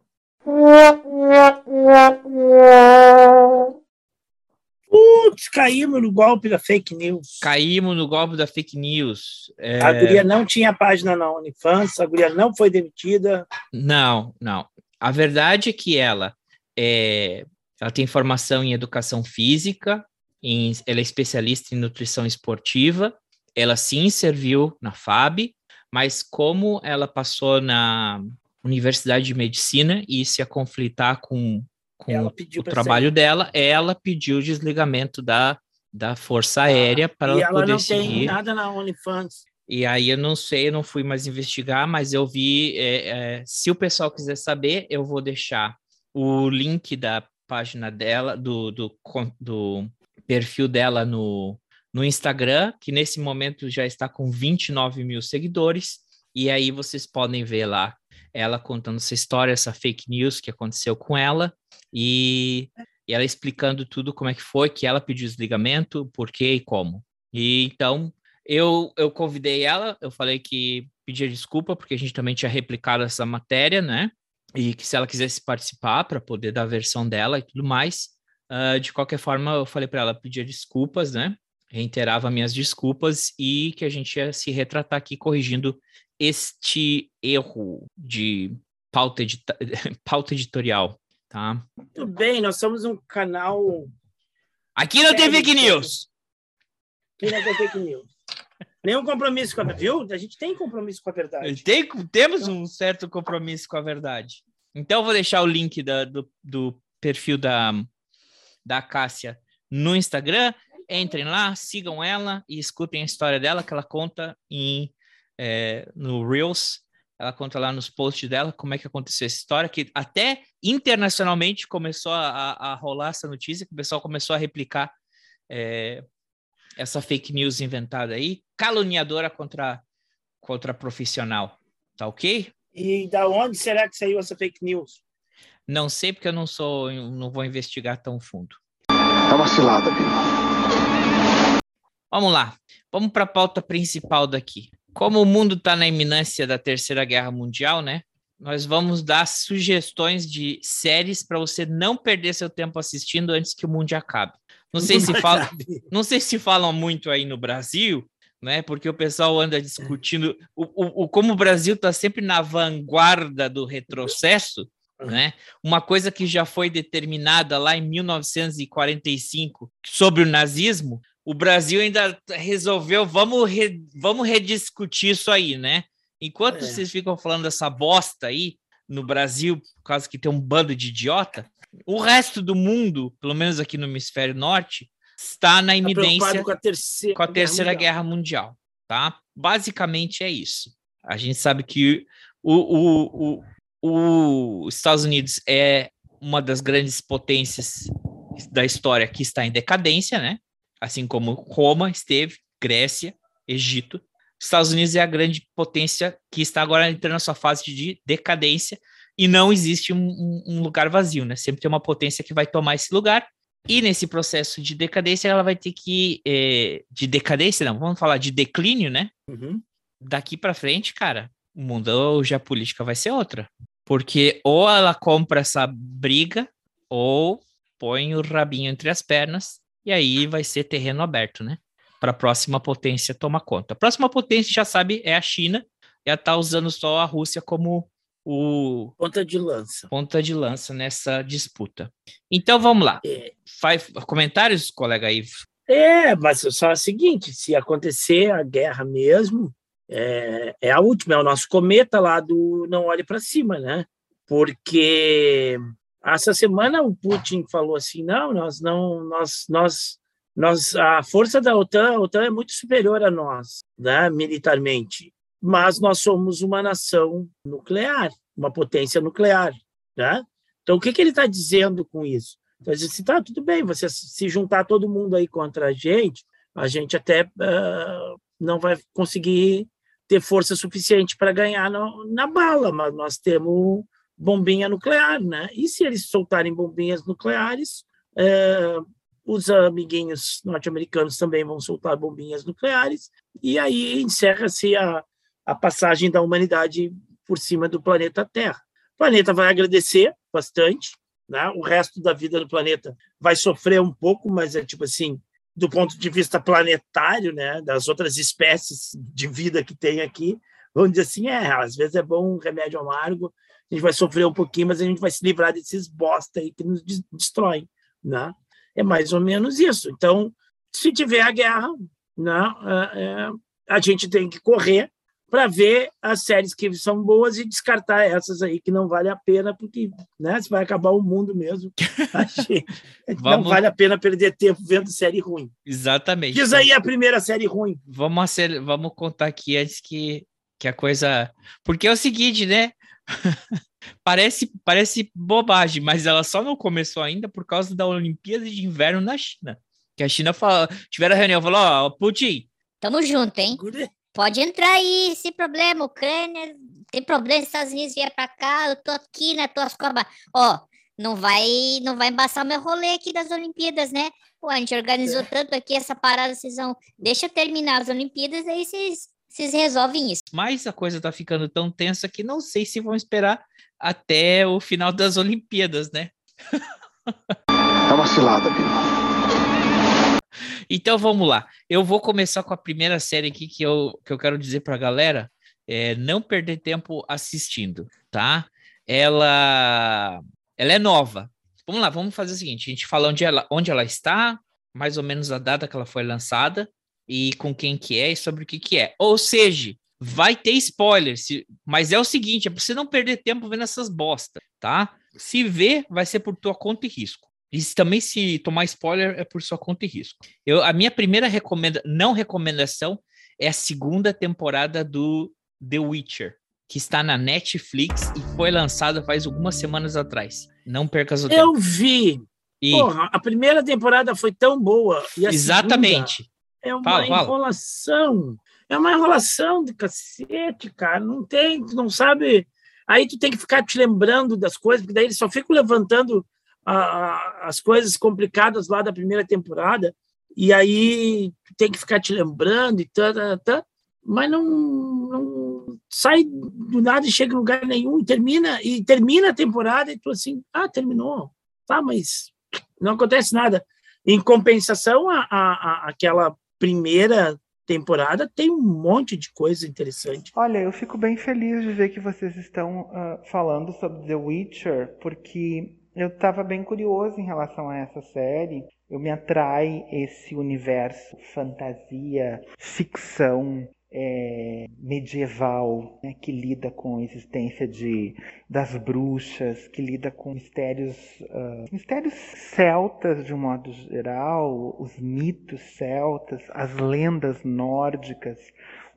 Putz, caímos no golpe da fake news. Caímos no golpe da fake news. É... A guria não tinha página na OnlyFans, a guria não foi demitida. Não, não. A verdade é que ela, é... ela tem formação em educação física, em... ela é especialista em nutrição esportiva, ela sim serviu na FAB, mas como ela passou na Universidade de Medicina e se ia conflitar com, com o trabalho sair. dela, ela pediu o desligamento da, da Força ah, Aérea para ela, ela poder seguir. E ela não tem nada na OnlyFans. E aí eu não sei, eu não fui mais investigar, mas eu vi. É, é, se o pessoal quiser saber, eu vou deixar o link da página dela, do, do, do perfil dela no, no Instagram, que nesse momento já está com 29 mil seguidores. E aí vocês podem ver lá ela contando essa história, essa fake news que aconteceu com ela e, e ela explicando tudo como é que foi, que ela pediu desligamento, por quê e como. E então eu, eu convidei ela, eu falei que pedia desculpa, porque a gente também tinha replicado essa matéria, né? E que se ela quisesse participar para poder dar a versão dela e tudo mais. Uh, de qualquer forma, eu falei para ela pedir desculpas, né? Reiterava minhas desculpas e que a gente ia se retratar aqui corrigindo este erro de pauta, edita pauta editorial, tá? Muito bem, nós somos um canal. Aqui não tem fake news! Aqui não tem fake news. Nenhum compromisso com a viu? A gente tem compromisso com a verdade. Tem, temos um certo compromisso com a verdade. Então, eu vou deixar o link da, do, do perfil da, da Cássia no Instagram. Entrem lá, sigam ela e escutem a história dela, que ela conta em, é, no Reels. Ela conta lá nos posts dela como é que aconteceu essa história, que até internacionalmente começou a, a rolar essa notícia, que o pessoal começou a replicar é, essa fake news inventada aí, caluniadora contra, contra profissional. Tá ok? E da onde será que saiu essa fake news? Não sei, porque eu não sou, eu não vou investigar tão fundo. Tá uma cilada, amigo. Vamos lá. Vamos para a pauta principal daqui. Como o mundo está na iminência da Terceira Guerra Mundial, né? Nós vamos dar sugestões de séries para você não perder seu tempo assistindo antes que o mundo acabe. Não sei se fala, não sei se falam muito aí no Brasil, né? Porque o pessoal anda discutindo o, o, o como o Brasil está sempre na vanguarda do retrocesso, né? Uma coisa que já foi determinada lá em 1945 sobre o nazismo, o Brasil ainda resolveu, vamos, re, vamos rediscutir isso aí, né? Enquanto é. vocês ficam falando dessa bosta aí no Brasil, por causa que tem um bando de idiota, o resto do mundo, pelo menos aqui no hemisfério norte, está na tá iminência com a terceira, com a terceira guerra, mundial. guerra, mundial. tá? Basicamente é isso. A gente sabe que o, o, o, os Estados Unidos é uma das grandes potências da história que está em decadência, né? Assim como Roma esteve, Grécia, Egito. Estados Unidos é a grande potência que está agora entrando na sua fase de decadência e não existe um, um, lugar vazio, né? Sempre tem uma potência que vai tomar esse lugar, e nesse processo de decadência, ela vai ter que. É, de decadência, não, vamos falar de declínio, né? Uhum. Daqui para frente, cara, o mundo hoje a política vai ser outra. Porque ou ela compra essa briga, ou põe o rabinho entre as pernas, e aí vai ser terreno aberto, né? Para a próxima potência tomar conta. A próxima potência, já sabe, é a China, já está usando só a Rússia como o ponta de lança. Ponta de lança nessa disputa. Então vamos lá. É. Faz comentários, colega Ivo. É, mas só é o seguinte: se acontecer a guerra mesmo, é, é a última, é o nosso cometa lá do Não Olhe para Cima, né? Porque essa semana o Putin falou assim: não, nós não, nós, nós, nós, a força da OTAN, a OTAN é muito superior a nós, né, militarmente mas nós somos uma nação nuclear, uma potência nuclear. Né? Então, o que, que ele está dizendo com isso? Então, ele assim, tá, tudo bem, você se juntar todo mundo aí contra a gente, a gente até uh, não vai conseguir ter força suficiente para ganhar no, na bala, mas nós temos bombinha nuclear, né? E se eles soltarem bombinhas nucleares, uh, os amiguinhos norte-americanos também vão soltar bombinhas nucleares, e aí encerra-se a, a passagem da humanidade por cima do planeta Terra. O planeta vai agradecer bastante, né? o resto da vida do planeta vai sofrer um pouco, mas é tipo assim, do ponto de vista planetário, né, das outras espécies de vida que tem aqui, vamos dizer assim, é, às vezes é bom um remédio amargo, a gente vai sofrer um pouquinho, mas a gente vai se livrar desses bosta aí que nos destroem, né? É mais ou menos isso. Então, se tiver a guerra, né, é, é a gente tem que correr para ver as séries que são boas e descartar essas aí que não vale a pena, porque né, se vai acabar o mundo mesmo. Não vale a pena perder tempo vendo série ruim. Exatamente. Diz aí a primeira série ruim. Vamos, ser, vamos contar aqui antes que, que a coisa. Porque é o seguinte, né? parece, parece bobagem, mas ela só não começou ainda por causa da Olimpíada de Inverno na China. Que a China falou, tiveram a reunião, falou, ó, oh, Putin. Tamo junto, hein? Pode entrar aí, sem problema. Ucrânia, tem problema, Estados Unidos vier pra cá, eu tô aqui nas tuas cobras. Ó, não vai, não vai embaçar meu rolê aqui das Olimpíadas, né? Pô, a gente organizou é. tanto aqui essa parada, vocês vão. Deixa terminar as Olimpíadas, aí vocês, vocês resolvem isso. Mas a coisa tá ficando tão tensa que não sei se vão esperar até o final das Olimpíadas, né? É uma cilada. Então vamos lá. Eu vou começar com a primeira série aqui que eu, que eu quero dizer para a galera: é, não perder tempo assistindo, tá? Ela, ela é nova. Vamos lá, vamos fazer o seguinte: a gente fala onde ela, onde ela está, mais ou menos a data que ela foi lançada e com quem que é e sobre o que que é. Ou seja, vai ter spoilers, mas é o seguinte: é para você não perder tempo vendo essas bosta, tá? Se vê, vai ser por tua conta e risco. E também se tomar spoiler é por sua conta e risco. Eu, a minha primeira recomenda, não recomendação é a segunda temporada do The Witcher, que está na Netflix e foi lançada faz algumas semanas atrás. Não perca o tempo. Eu vi. E... Porra, a primeira temporada foi tão boa. Exatamente. É uma fala, enrolação. Fala. É uma enrolação de cacete, cara. Não tem, tu não sabe. Aí tu tem que ficar te lembrando das coisas, porque daí eles só ficam levantando a, as coisas complicadas lá da primeira temporada, e aí tem que ficar te lembrando e tal, mas não, não, sai do nada e chega em lugar nenhum e termina e termina a temporada e tu assim, ah, terminou, tá, mas não acontece nada. Em compensação, a, a, a aquela primeira temporada tem um monte de coisa interessante. Olha, eu fico bem feliz de ver que vocês estão uh, falando sobre The Witcher, porque eu estava bem curioso em relação a essa série. Eu me atrai esse universo fantasia, ficção, é, medieval, né, que lida com a existência de, das bruxas, que lida com mistérios, uh, mistérios celtas de um modo geral, os mitos celtas, as lendas nórdicas,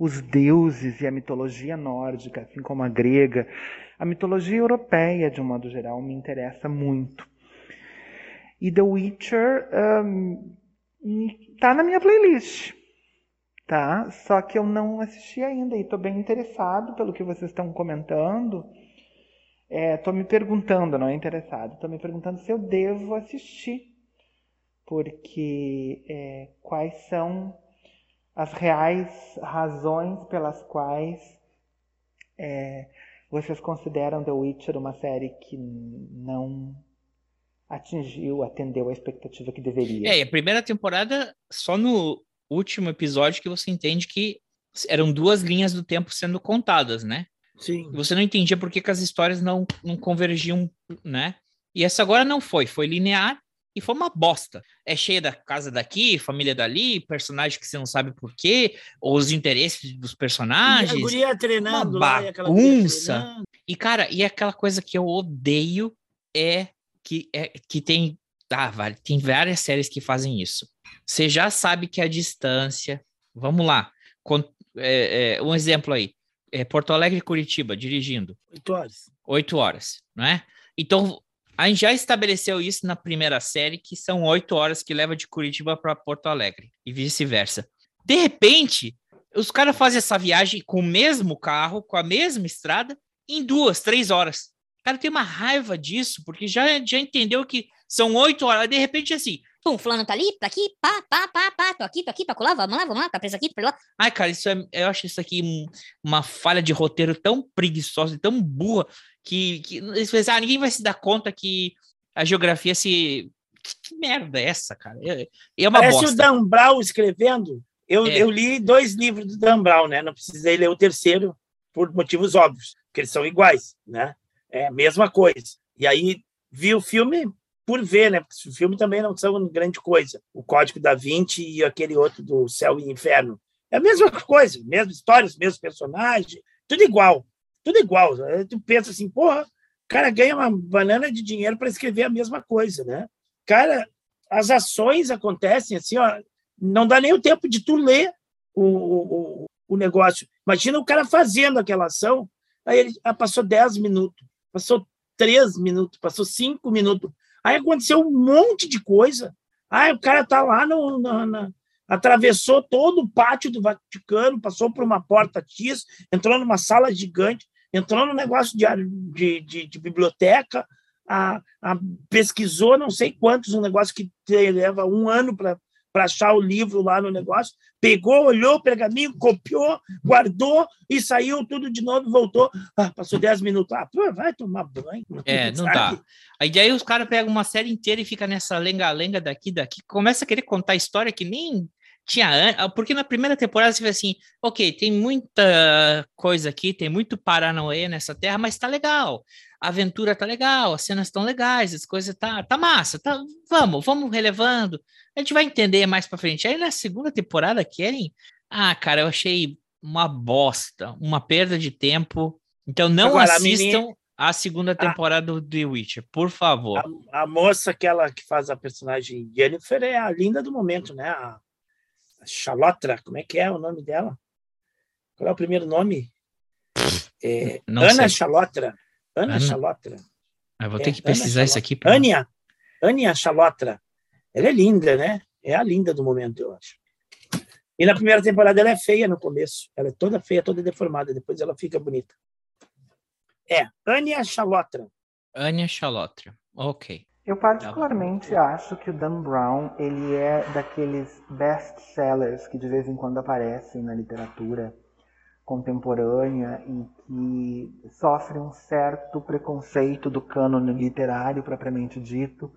os deuses e a mitologia nórdica, assim como a grega. A mitologia europeia, de um modo geral, me interessa muito. E The Witcher um, tá na minha playlist, tá? Só que eu não assisti ainda e estou bem interessado pelo que vocês estão comentando. Estou é, me perguntando, não é interessado, estou me perguntando se eu devo assistir, porque é, quais são as reais razões pelas quais é, vocês consideram The Witcher uma série que não atingiu, atendeu a expectativa que deveria? É, a primeira temporada, só no último episódio que você entende que eram duas linhas do tempo sendo contadas, né? Sim. Você não entendia por que, que as histórias não, não convergiam, né? E essa agora não foi, foi linear e foi uma bosta. É cheia da casa daqui, família dali, personagem que você não sabe por quê, ou os interesses dos personagens. E a guria treinando uma bagunça. E, cara, e aquela coisa que eu odeio é que, é, que tem. Ah, vale, tem várias séries que fazem isso. Você já sabe que a distância. Vamos lá. Com, é, é, um exemplo aí. É Porto Alegre e Curitiba, dirigindo. Oito horas. Oito horas, não é? Então, a gente já estabeleceu isso na primeira série, que são oito horas que leva de Curitiba para Porto Alegre e vice-versa. De repente, os caras fazem essa viagem com o mesmo carro, com a mesma estrada, em duas, três horas. O cara tem uma raiva disso, porque já, já entendeu que são oito horas. De repente, assim, Pum, fulano tá ali, tá aqui, pá, pá, pá, pá, tô aqui, tô aqui, tô lá, vamos lá, vamos lá, tá preso aqui, pra lá. Ai, cara, isso é, eu acho isso aqui um, uma falha de roteiro tão preguiçosa e tão burra que, que ah, ninguém vai se dar conta que a geografia se. Que merda é essa, cara? É, é uma Parece bosta. o Dan Brown escrevendo. Eu, é. eu li dois livros do Dan Brown, né? Não precisei ler o terceiro por motivos óbvios, porque eles são iguais, né? É a mesma coisa. E aí vi o filme por ver, né? Porque o filme também não são grande coisa. O Código da Vinci e aquele outro do Céu e Inferno. É a mesma coisa, mesma história, os mesmos personagens, tudo igual, tudo igual. Tu pensa assim, porra, o cara ganha uma banana de dinheiro para escrever a mesma coisa, né? Cara, as ações acontecem assim, ó, não dá nem o tempo de tu ler o, o, o negócio. Imagina o cara fazendo aquela ação, aí ele ah, passou 10 minutos, passou 3 minutos, passou 5 minutos. Aí aconteceu um monte de coisa. Aí o cara tá lá no, no na, atravessou todo o pátio do Vaticano, passou por uma porta X, entrou numa sala gigante, entrou no negócio de, de, de, de biblioteca, a, a, pesquisou não sei quantos, um negócio que leva um ano para achar o livro lá no negócio, pegou, olhou o pergaminho, copiou, guardou e saiu tudo de novo voltou. Ah, passou 10 minutos. Ah, pô, vai tomar banho. É, não dá. Aí daí os caras pegam uma série inteira e fica nessa lenga-lenga daqui, daqui, começa a querer contar história que nem tinha ah, porque na primeira temporada você vê assim, ok, tem muita coisa aqui, tem muito Paranauê nessa terra, mas tá legal. A aventura tá legal, as cenas estão legais, as coisas tá, tá massa, tá, vamos, vamos relevando. A gente vai entender mais para frente. Aí na segunda temporada querem, ah, cara, eu achei uma bosta, uma perda de tempo. Então não Agora, assistam a, menina... a segunda temporada do The Witcher, por favor. A, a, moça que ela que faz a personagem Jennifer é a linda do momento, né? A Chalotra, como é que é o nome dela? Qual é o primeiro nome? É, Ana sei. Chalotra. Ana, Ana Chalotra. Eu vou ter é, que pesquisar isso aqui. Pra... Ania. Ania Chalotra. Ela é linda, né? É a linda do momento, eu acho. E na primeira temporada ela é feia no começo. Ela é toda feia, toda deformada. Depois ela fica bonita. É, Ania Chalotra. Ania Chalotra. Ok. Eu particularmente acho que o Dan Brown ele é daqueles best-sellers que de vez em quando aparecem na literatura contemporânea e que sofre um certo preconceito do cânone literário propriamente dito,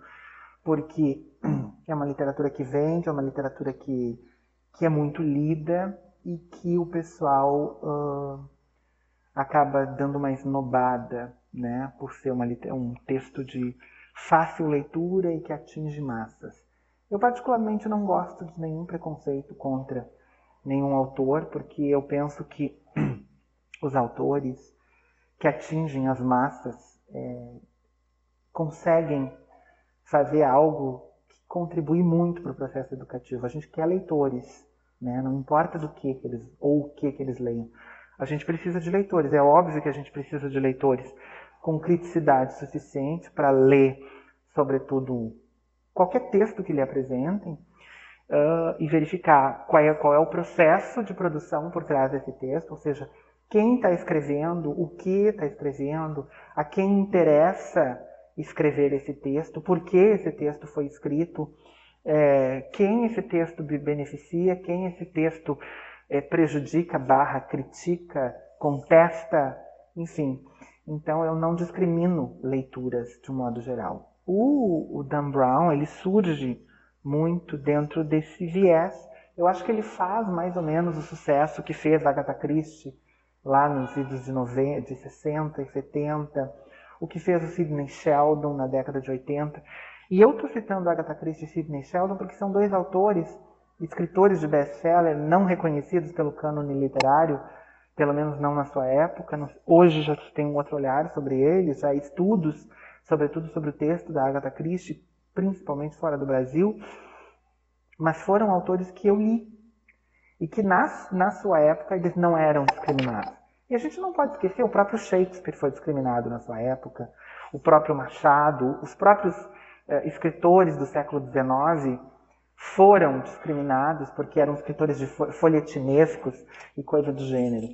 porque é uma literatura que vende, é uma literatura que, que é muito lida e que o pessoal uh, acaba dando uma esnobada, né, por ser uma, um texto de fácil leitura e que atinge massas. Eu particularmente não gosto de nenhum preconceito contra nenhum autor, porque eu penso que os autores que atingem as massas é, conseguem fazer algo que contribui muito para o processo educativo. A gente quer leitores, né? não importa do que, que eles ou o que, que eles leiam. A gente precisa de leitores. É óbvio que a gente precisa de leitores com criticidade suficiente para ler, sobretudo, qualquer texto que lhe apresentem uh, e verificar qual é, qual é o processo de produção por trás desse texto, ou seja, quem está escrevendo, o que está escrevendo, a quem interessa escrever esse texto, por que esse texto foi escrito, é, quem esse texto beneficia, quem esse texto é, prejudica, barra, critica, contesta, enfim. Então eu não discrimino leituras de um modo geral. O, o Dan Brown ele surge muito dentro desse viés. Eu acho que ele faz mais ou menos o sucesso que fez Agatha Christie lá nos idos de, 90, de 60 e 70, o que fez o Sidney Sheldon na década de 80. E eu estou citando Agatha Christie e Sidney Sheldon porque são dois autores, escritores de best-seller não reconhecidos pelo cânone literário, pelo menos não na sua época. Hoje já tem um outro olhar sobre eles, há estudos, sobretudo sobre o texto da Agatha Christie, principalmente fora do Brasil, mas foram autores que eu li e que na, na sua época eles não eram discriminados. E a gente não pode esquecer, o próprio Shakespeare foi discriminado na sua época, o próprio Machado, os próprios eh, escritores do século XIX foram discriminados porque eram escritores de folhetinescos e coisa do gênero.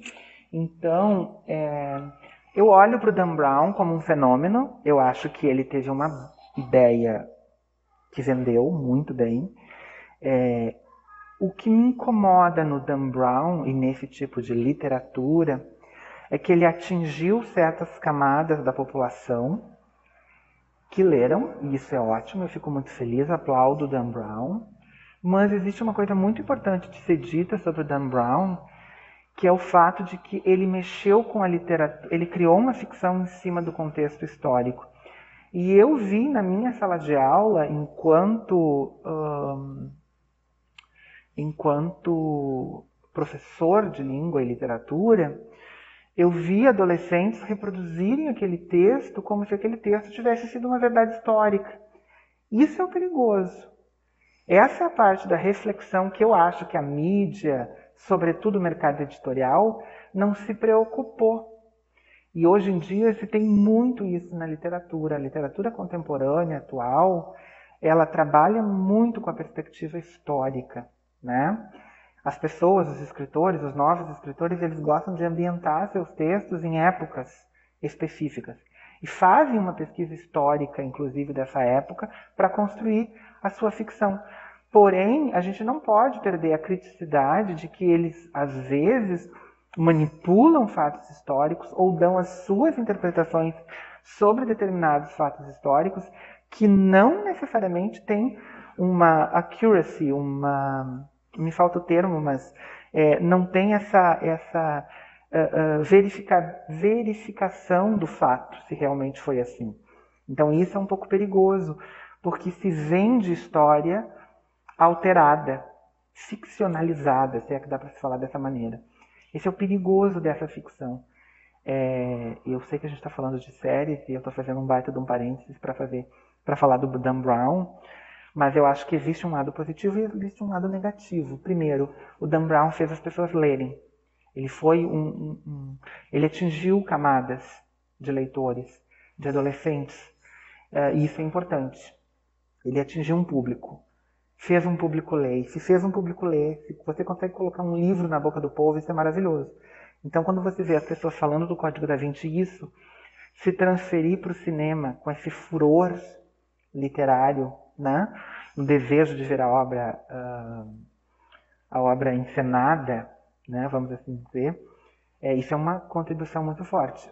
Então, é, eu olho para o Dan Brown como um fenômeno. Eu acho que ele teve uma ideia que vendeu muito bem. É, o que me incomoda no Dan Brown e nesse tipo de literatura é que ele atingiu certas camadas da população que leram, e isso é ótimo, eu fico muito feliz, aplaudo Dan Brown. Mas existe uma coisa muito importante de ser dita sobre o Dan Brown, que é o fato de que ele mexeu com a literatura, ele criou uma ficção em cima do contexto histórico. E eu vi na minha sala de aula, enquanto, enquanto professor de língua e literatura, eu vi adolescentes reproduzirem aquele texto como se aquele texto tivesse sido uma verdade histórica. Isso é o perigoso. Essa é a parte da reflexão que eu acho que a mídia, sobretudo o mercado editorial, não se preocupou. E hoje em dia se tem muito isso na literatura. A literatura contemporânea, atual, ela trabalha muito com a perspectiva histórica, né? As pessoas, os escritores, os novos escritores, eles gostam de ambientar seus textos em épocas específicas e fazem uma pesquisa histórica, inclusive dessa época, para construir a sua ficção. Porém, a gente não pode perder a criticidade de que eles, às vezes, manipulam fatos históricos ou dão as suas interpretações sobre determinados fatos históricos que não necessariamente têm uma accuracy, uma. me falta o termo, mas é, não tem essa, essa uh, uh, verifica, verificação do fato, se realmente foi assim. Então isso é um pouco perigoso, porque se vende história alterada, ficcionalizada, se é que dá para se falar dessa maneira. Esse é o perigoso dessa ficção. É, eu sei que a gente está falando de séries e eu estou fazendo um baita de um parênteses para fazer para falar do Dan Brown, mas eu acho que existe um lado positivo e existe um lado negativo. Primeiro, o Dan Brown fez as pessoas lerem. Ele foi um, um, um ele atingiu camadas de leitores, de adolescentes. Uh, e isso é importante. Ele atingiu um público. Fez um público ler. Se fez um público ler, se você consegue colocar um livro na boca do povo, isso é maravilhoso. Então, quando você vê as pessoas falando do Código da Vinci, isso se transferir para o cinema com esse furor literário, né? no desejo de ver a obra, uh, a obra encenada, né? vamos assim dizer, é, isso é uma contribuição muito forte.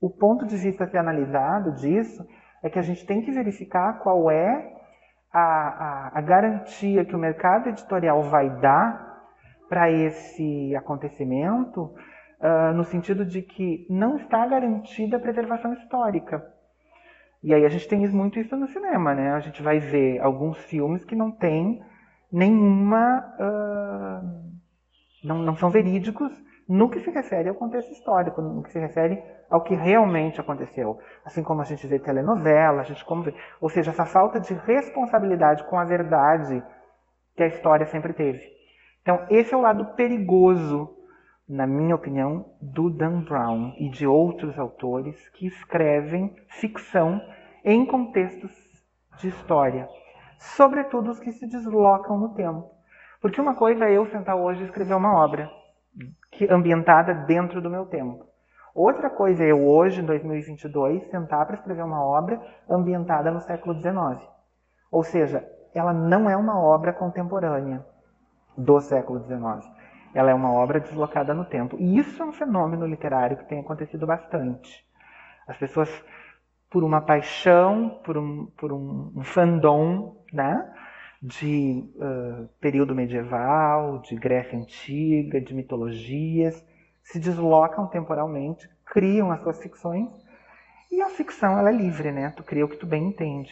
O ponto de vista a ser analisado disso é que a gente tem que verificar qual é a, a, a garantia que o mercado editorial vai dar para esse acontecimento, uh, no sentido de que não está garantida a preservação histórica. E aí a gente tem muito isso no cinema, né? A gente vai ver alguns filmes que não têm nenhuma. Uh, não, não são verídicos no que se refere ao contexto histórico, no que se refere ao que realmente aconteceu. Assim como a gente vê telenovela, a gente como vê, ou seja, essa falta de responsabilidade com a verdade que a história sempre teve. Então, esse é o lado perigoso, na minha opinião, do Dan Brown e de outros autores que escrevem ficção em contextos de história, sobretudo os que se deslocam no tempo. Porque uma coisa é eu sentar hoje e escrever uma obra que, ambientada dentro do meu tempo. Outra coisa é eu hoje, em 2022, sentar para escrever uma obra ambientada no século XIX. Ou seja, ela não é uma obra contemporânea do século XIX. Ela é uma obra deslocada no tempo. E isso é um fenômeno literário que tem acontecido bastante. As pessoas, por uma paixão, por um, por um, um fandom, né? de uh, período medieval, de Grécia Antiga, de mitologias, se deslocam temporalmente, criam as suas ficções, e a ficção ela é livre, né? Tu cria o que tu bem entende.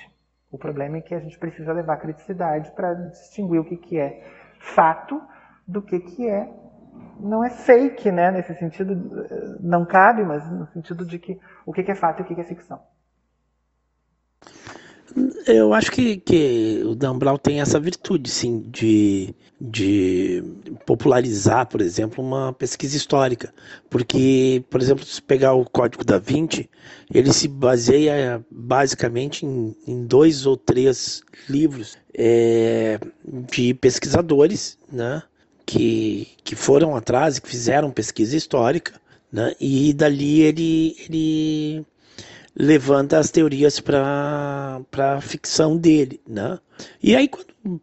O problema é que a gente precisa levar criticidade para distinguir o que, que é fato do que, que é não é fake, né? Nesse sentido, não cabe, mas no sentido de que o que, que é fato e o que, que é ficção. Eu acho que, que o Dan Brown tem essa virtude, sim, de, de popularizar, por exemplo, uma pesquisa histórica. Porque, por exemplo, se pegar o Código da Vinci, ele se baseia basicamente em, em dois ou três livros é, de pesquisadores, né? Que, que foram atrás e que fizeram pesquisa histórica, né? E dali ele, ele levanta as teorias para a ficção dele, né? E aí quando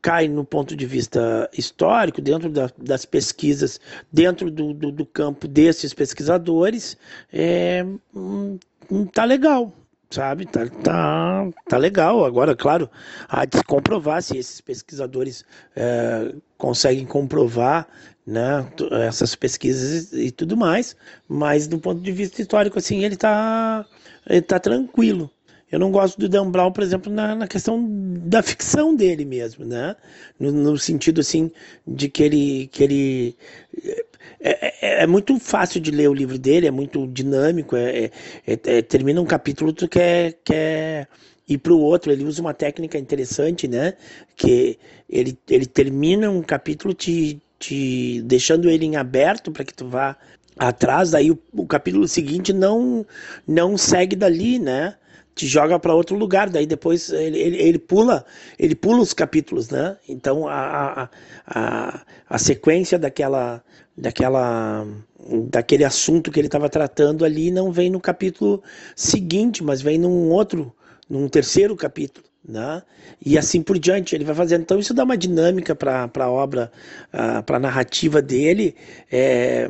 cai no ponto de vista histórico, dentro da, das pesquisas, dentro do, do, do, campo desses pesquisadores, é, hum, tá legal, sabe? Tá, tá, tá legal. Agora, claro, há de se comprovar se esses pesquisadores é, conseguem comprovar né, essas pesquisas e tudo mais, mas do ponto de vista histórico, assim, ele está ele tá tranquilo. Eu não gosto do Dan Brown, por exemplo, na, na questão da ficção dele mesmo, né? No, no, sentido assim de que ele que ele é, é, é, muito fácil de ler o livro dele, é muito dinâmico, é, é, é, é termina um capítulo tu quer, quer ir para o outro. Ele usa uma técnica interessante, né? Que ele, ele termina um capítulo te, te deixando ele em aberto para que tu vá atrás, daí o, o, capítulo seguinte não não segue dali, né? Te joga para outro lugar, daí depois ele, ele, ele, pula ele pula os capítulos, né? Então a, a, a, a sequência daquela daquela daquele assunto que ele estava tratando ali não vem no capítulo seguinte, mas vem num outro, num terceiro capítulo. Né? E assim por diante, ele vai fazendo. Então, isso dá uma dinâmica para a obra, uh, para a narrativa dele. É,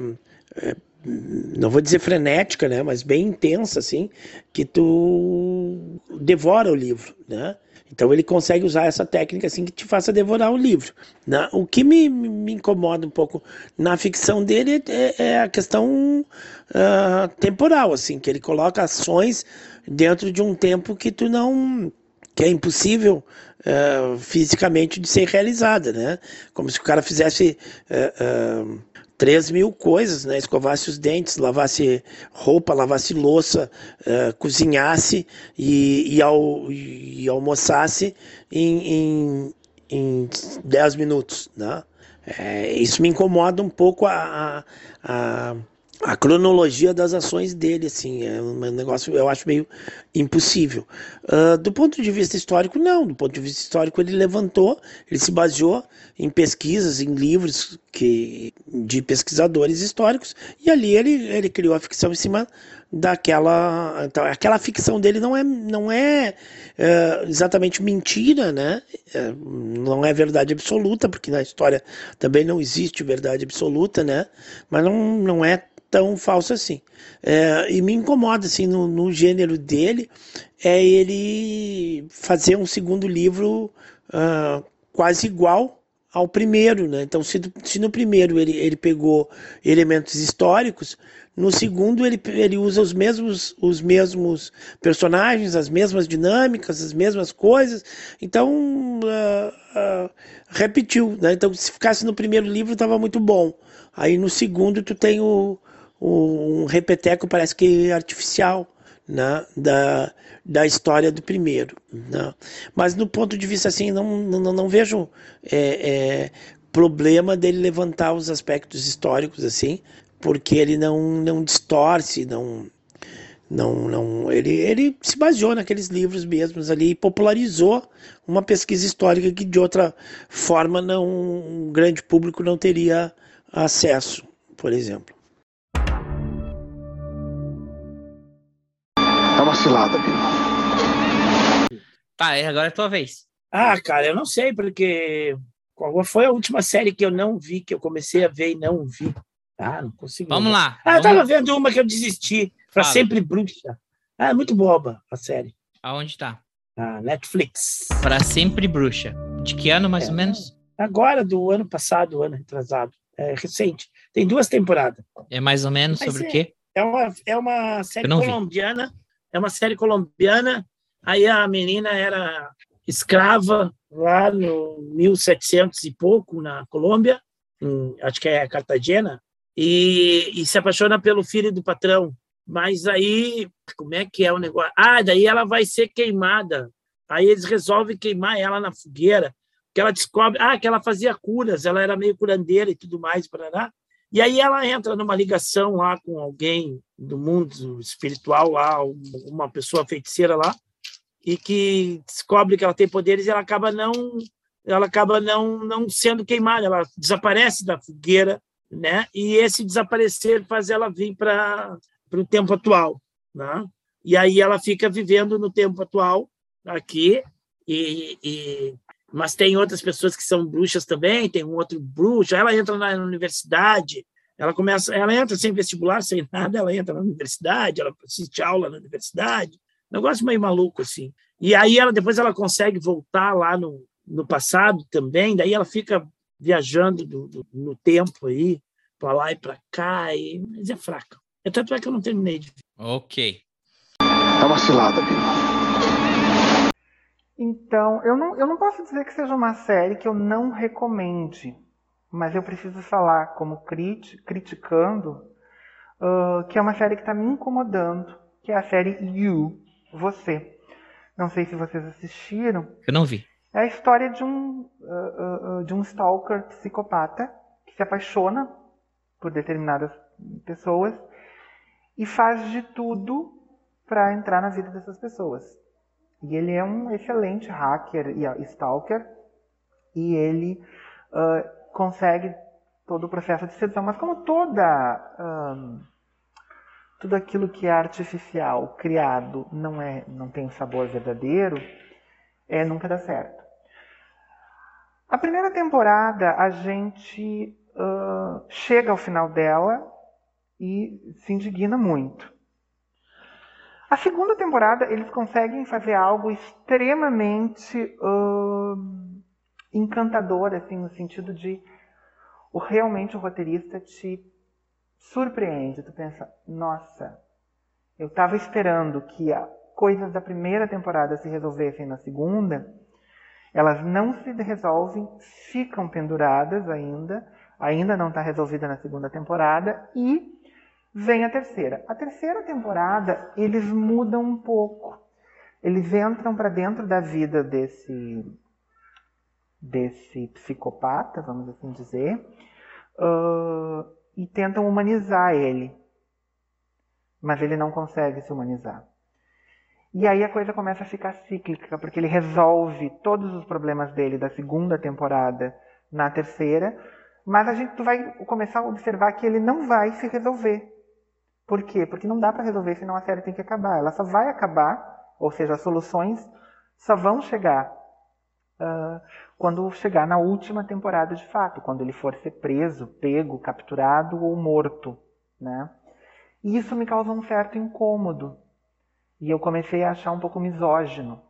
é, não vou dizer frenética, né, mas bem intensa, assim, que tu devora o livro, né? Então ele consegue usar essa técnica assim que te faça devorar o livro. Né? O que me, me incomoda um pouco na ficção dele é, é a questão uh, temporal, assim, que ele coloca ações dentro de um tempo que tu não que é impossível uh, fisicamente de ser realizada, né? Como se o cara fizesse uh, 3 mil coisas, né? Escovasse os dentes, lavasse roupa, lavasse louça, uh, cozinhasse e, e, ao, e almoçasse em, em, em 10 minutos, né? É, isso me incomoda um pouco a, a, a a cronologia das ações dele, assim, é um negócio eu acho meio impossível. Uh, do ponto de vista histórico, não. Do ponto de vista histórico, ele levantou, ele se baseou em pesquisas, em livros que, de pesquisadores históricos, e ali ele, ele criou a ficção em cima daquela. Então, aquela ficção dele não é, não é uh, exatamente mentira, né? Uh, não é verdade absoluta, porque na história também não existe verdade absoluta, né? Mas não, não é tão falso assim. É, e me incomoda, assim, no, no, gênero dele, é ele fazer um segundo livro uh, quase igual ao primeiro, né? Então, se, se no primeiro ele, ele pegou elementos históricos, no segundo ele, ele usa os mesmos, os mesmos personagens, as mesmas dinâmicas, as mesmas coisas. Então, uh, uh, repetiu, né? Então, se ficasse no primeiro livro, estava muito bom. Aí no segundo tu tem o, um repeteco parece que artificial né, da, da história do primeiro. Né? Mas no ponto de vista assim, não, não, não vejo é, é, problema dele levantar os aspectos históricos assim, porque ele não, não distorce, não, não, não, ele, ele se baseou naqueles livros mesmos ali e popularizou uma pesquisa histórica que de outra forma não um grande público não teria acesso, por exemplo. Uma cilada, Bino. Tá, agora é a tua vez. Ah, cara, eu não sei, porque qual foi a última série que eu não vi, que eu comecei a ver e não vi? Ah, não consegui. Vamos lá. Ah, vamos... eu tava vendo uma que eu desisti, para sempre bruxa. Ah, é muito boba a série. Aonde tá? Ah, Netflix. Para sempre bruxa. De que ano, mais é, ou menos? Agora, do ano passado, ano retrasado. É recente. Tem duas temporadas. É mais ou menos Mas sobre é, o quê? É uma, é uma série colombiana. Vi é uma série colombiana. Aí a menina era escrava lá no 1700 e pouco, na Colômbia, em, acho que é Cartagena, e, e, se apaixona pelo filho do patrão. Mas aí, como é que é o negócio? Ah, daí ela vai ser queimada. Aí eles resolvem queimar ela na fogueira, que ela descobre, ah, que ela fazia curas, ela era meio curandeira e tudo mais, para lá. E aí ela entra numa ligação lá com alguém do mundo espiritual lá, uma pessoa feiticeira lá, e que descobre que ela tem poderes e ela acaba não ela acaba não não sendo queimada, ela desaparece da fogueira, né? E esse desaparecer faz ela vir para para o tempo atual, né? E aí ela fica vivendo no tempo atual aqui e, e mas tem outras pessoas que são bruxas também, tem um outro bruxo, ela entra na universidade, ela começa, ela entra sem vestibular, sem nada, ela entra na universidade, ela assiste aula na universidade, negócio meio maluco assim. E aí ela depois ela consegue voltar lá no, no passado também, daí ela fica viajando do, do, no tempo aí, para lá e para cá, e, mas é fraca. É tanto é que eu não terminei de ver. Ok. Tá uma cilada, Bino. Então, eu não, eu não posso dizer que seja uma série que eu não recomende, mas eu preciso falar como crit, criticando uh, que é uma série que está me incomodando, que é a série You, Você. Não sei se vocês assistiram. Eu não vi. É a história de um, uh, uh, de um stalker psicopata que se apaixona por determinadas pessoas e faz de tudo para entrar na vida dessas pessoas. E ele é um excelente hacker e stalker e ele uh, consegue todo o processo de sedução. Mas como toda um, tudo aquilo que é artificial, criado, não é, não tem um sabor verdadeiro, é nunca dá certo. A primeira temporada a gente uh, chega ao final dela e se indigna muito. A segunda temporada eles conseguem fazer algo extremamente uh, encantador, assim, no sentido de o, realmente o roteirista te surpreende. Tu pensa, nossa, eu estava esperando que a, coisas da primeira temporada se resolvessem na segunda, elas não se resolvem, ficam penduradas ainda, ainda não está resolvida na segunda temporada e Vem a terceira. A terceira temporada, eles mudam um pouco. Eles entram para dentro da vida desse, desse psicopata, vamos assim dizer, uh, e tentam humanizar ele. Mas ele não consegue se humanizar. E aí a coisa começa a ficar cíclica, porque ele resolve todos os problemas dele da segunda temporada na terceira, mas a gente vai começar a observar que ele não vai se resolver. Por quê? Porque não dá para resolver, senão a série tem que acabar. Ela só vai acabar, ou seja, as soluções só vão chegar uh, quando chegar na última temporada de fato, quando ele for ser preso, pego, capturado ou morto, né? E isso me causa um certo incômodo. E eu comecei a achar um pouco misógino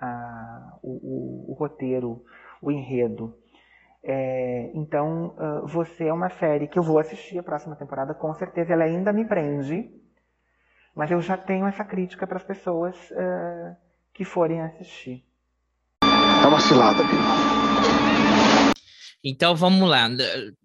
uh, o, o, o roteiro, o enredo. É, então, uh, você é uma série que eu vou assistir a próxima temporada, com certeza ela ainda me prende, mas eu já tenho essa crítica para as pessoas uh, que forem assistir. É uma cilada, Bino. Então vamos lá.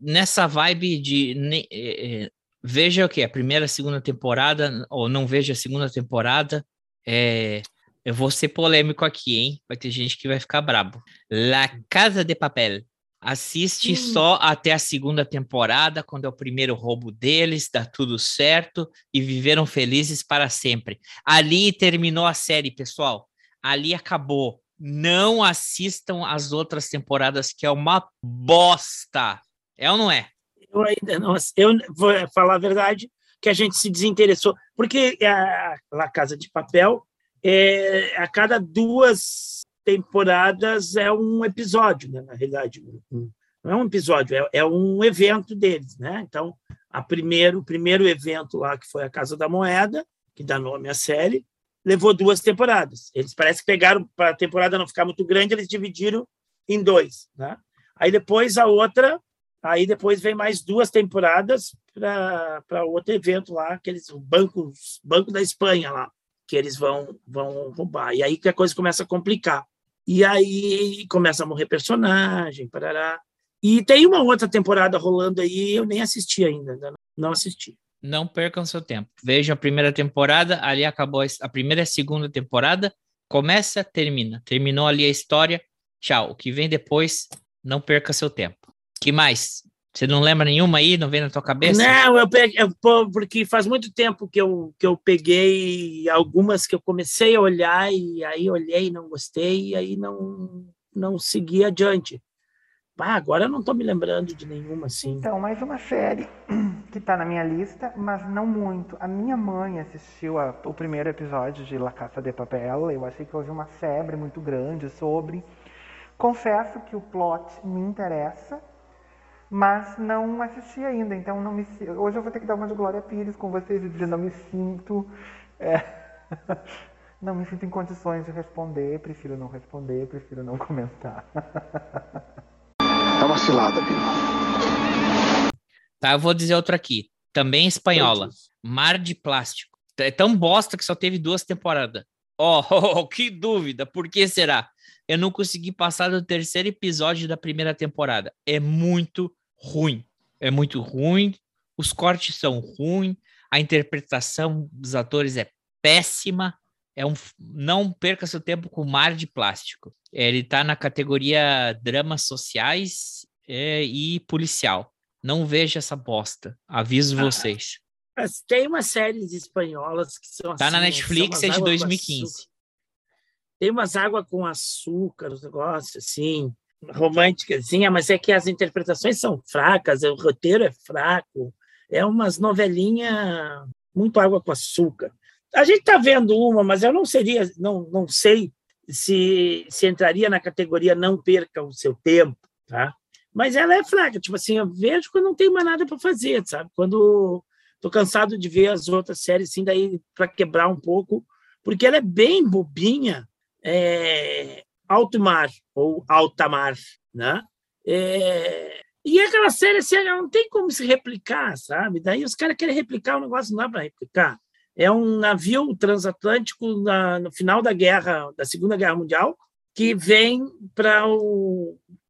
Nessa vibe de. Ne, é, veja o que? A primeira, segunda temporada, ou não veja a segunda temporada. É, eu vou ser polêmico aqui, hein? Vai ter gente que vai ficar brabo. La Casa de Papel. Assiste hum. só até a segunda temporada, quando é o primeiro roubo deles, dá tudo certo e viveram felizes para sempre. Ali terminou a série, pessoal. Ali acabou. Não assistam as outras temporadas, que é uma bosta. É ou não é? Eu ainda não. Eu vou falar a verdade, que a gente se desinteressou, porque a La Casa de Papel, é, a cada duas temporadas é um episódio, né, na realidade. Não é um episódio, é, é um evento deles. Né? Então, a primeiro, o primeiro evento lá, que foi a Casa da Moeda, que dá nome à série, levou duas temporadas. Eles parece que pegaram, para a temporada não ficar muito grande, eles dividiram em dois. Né? Aí depois a outra, aí depois vem mais duas temporadas para outro evento lá, aqueles, o Banco, Banco da Espanha lá, que eles vão, vão roubar. E aí que a coisa começa a complicar. E aí começa a morrer personagem, parará. E tem uma outra temporada rolando aí, eu nem assisti ainda, ainda não assisti. Não percam seu tempo. Vejam a primeira temporada, ali acabou a primeira e a segunda temporada, começa, termina. Terminou ali a história, tchau. O que vem depois, não perca seu tempo. que mais? Você não lembra nenhuma aí? Não vem na tua cabeça? Não, eu peguei, porque faz muito tempo que eu, que eu peguei algumas que eu comecei a olhar e aí olhei, não gostei e aí não, não segui adiante. Ah, agora eu não estou me lembrando de nenhuma assim. Então, mais uma série que está na minha lista, mas não muito. A minha mãe assistiu a, o primeiro episódio de La Caça de Papel. Eu achei que houve uma febre muito grande sobre. Confesso que o plot me interessa, mas não assisti ainda, então não me hoje eu vou ter que dar uma de Glória Pires com vocês e dizer não me sinto é, não me sinto em condições de responder, prefiro não responder, prefiro não comentar. É uma cilada, Bino. Tá, eu vou dizer outra aqui, também espanhola, Mar de Plástico. É tão bosta que só teve duas temporadas. Oh, oh, oh, que dúvida, por que será? eu não consegui passar do terceiro episódio da primeira temporada. É muito ruim. É muito ruim. Os cortes são ruins. A interpretação dos atores é péssima. É um, não perca seu tempo com Mar de Plástico. Ele está na categoria dramas sociais é, e policial. Não veja essa bosta. Aviso ah, vocês. Tem umas séries espanholas que são Tá assim, na Netflix, é de 2015. Tem umas águas com açúcar, os negócios assim, românticas, assim, mas é que as interpretações são fracas, o roteiro é fraco, é umas novelinhas muito água com açúcar. A gente está vendo uma, mas eu não seria, não, não sei se, se entraria na categoria não perca o seu tempo, tá? Mas ela é fraca, tipo assim, eu vejo quando não tem mais nada para fazer, sabe? Quando tô cansado de ver as outras séries assim, daí para quebrar um pouco, porque ela é bem bobinha, é, alto mar ou alta mar, né? É, e aquela série assim, não tem como se replicar, sabe? Daí os caras querem replicar o negócio, não dá para replicar. É um navio transatlântico na, no final da guerra, da Segunda Guerra Mundial, que vem para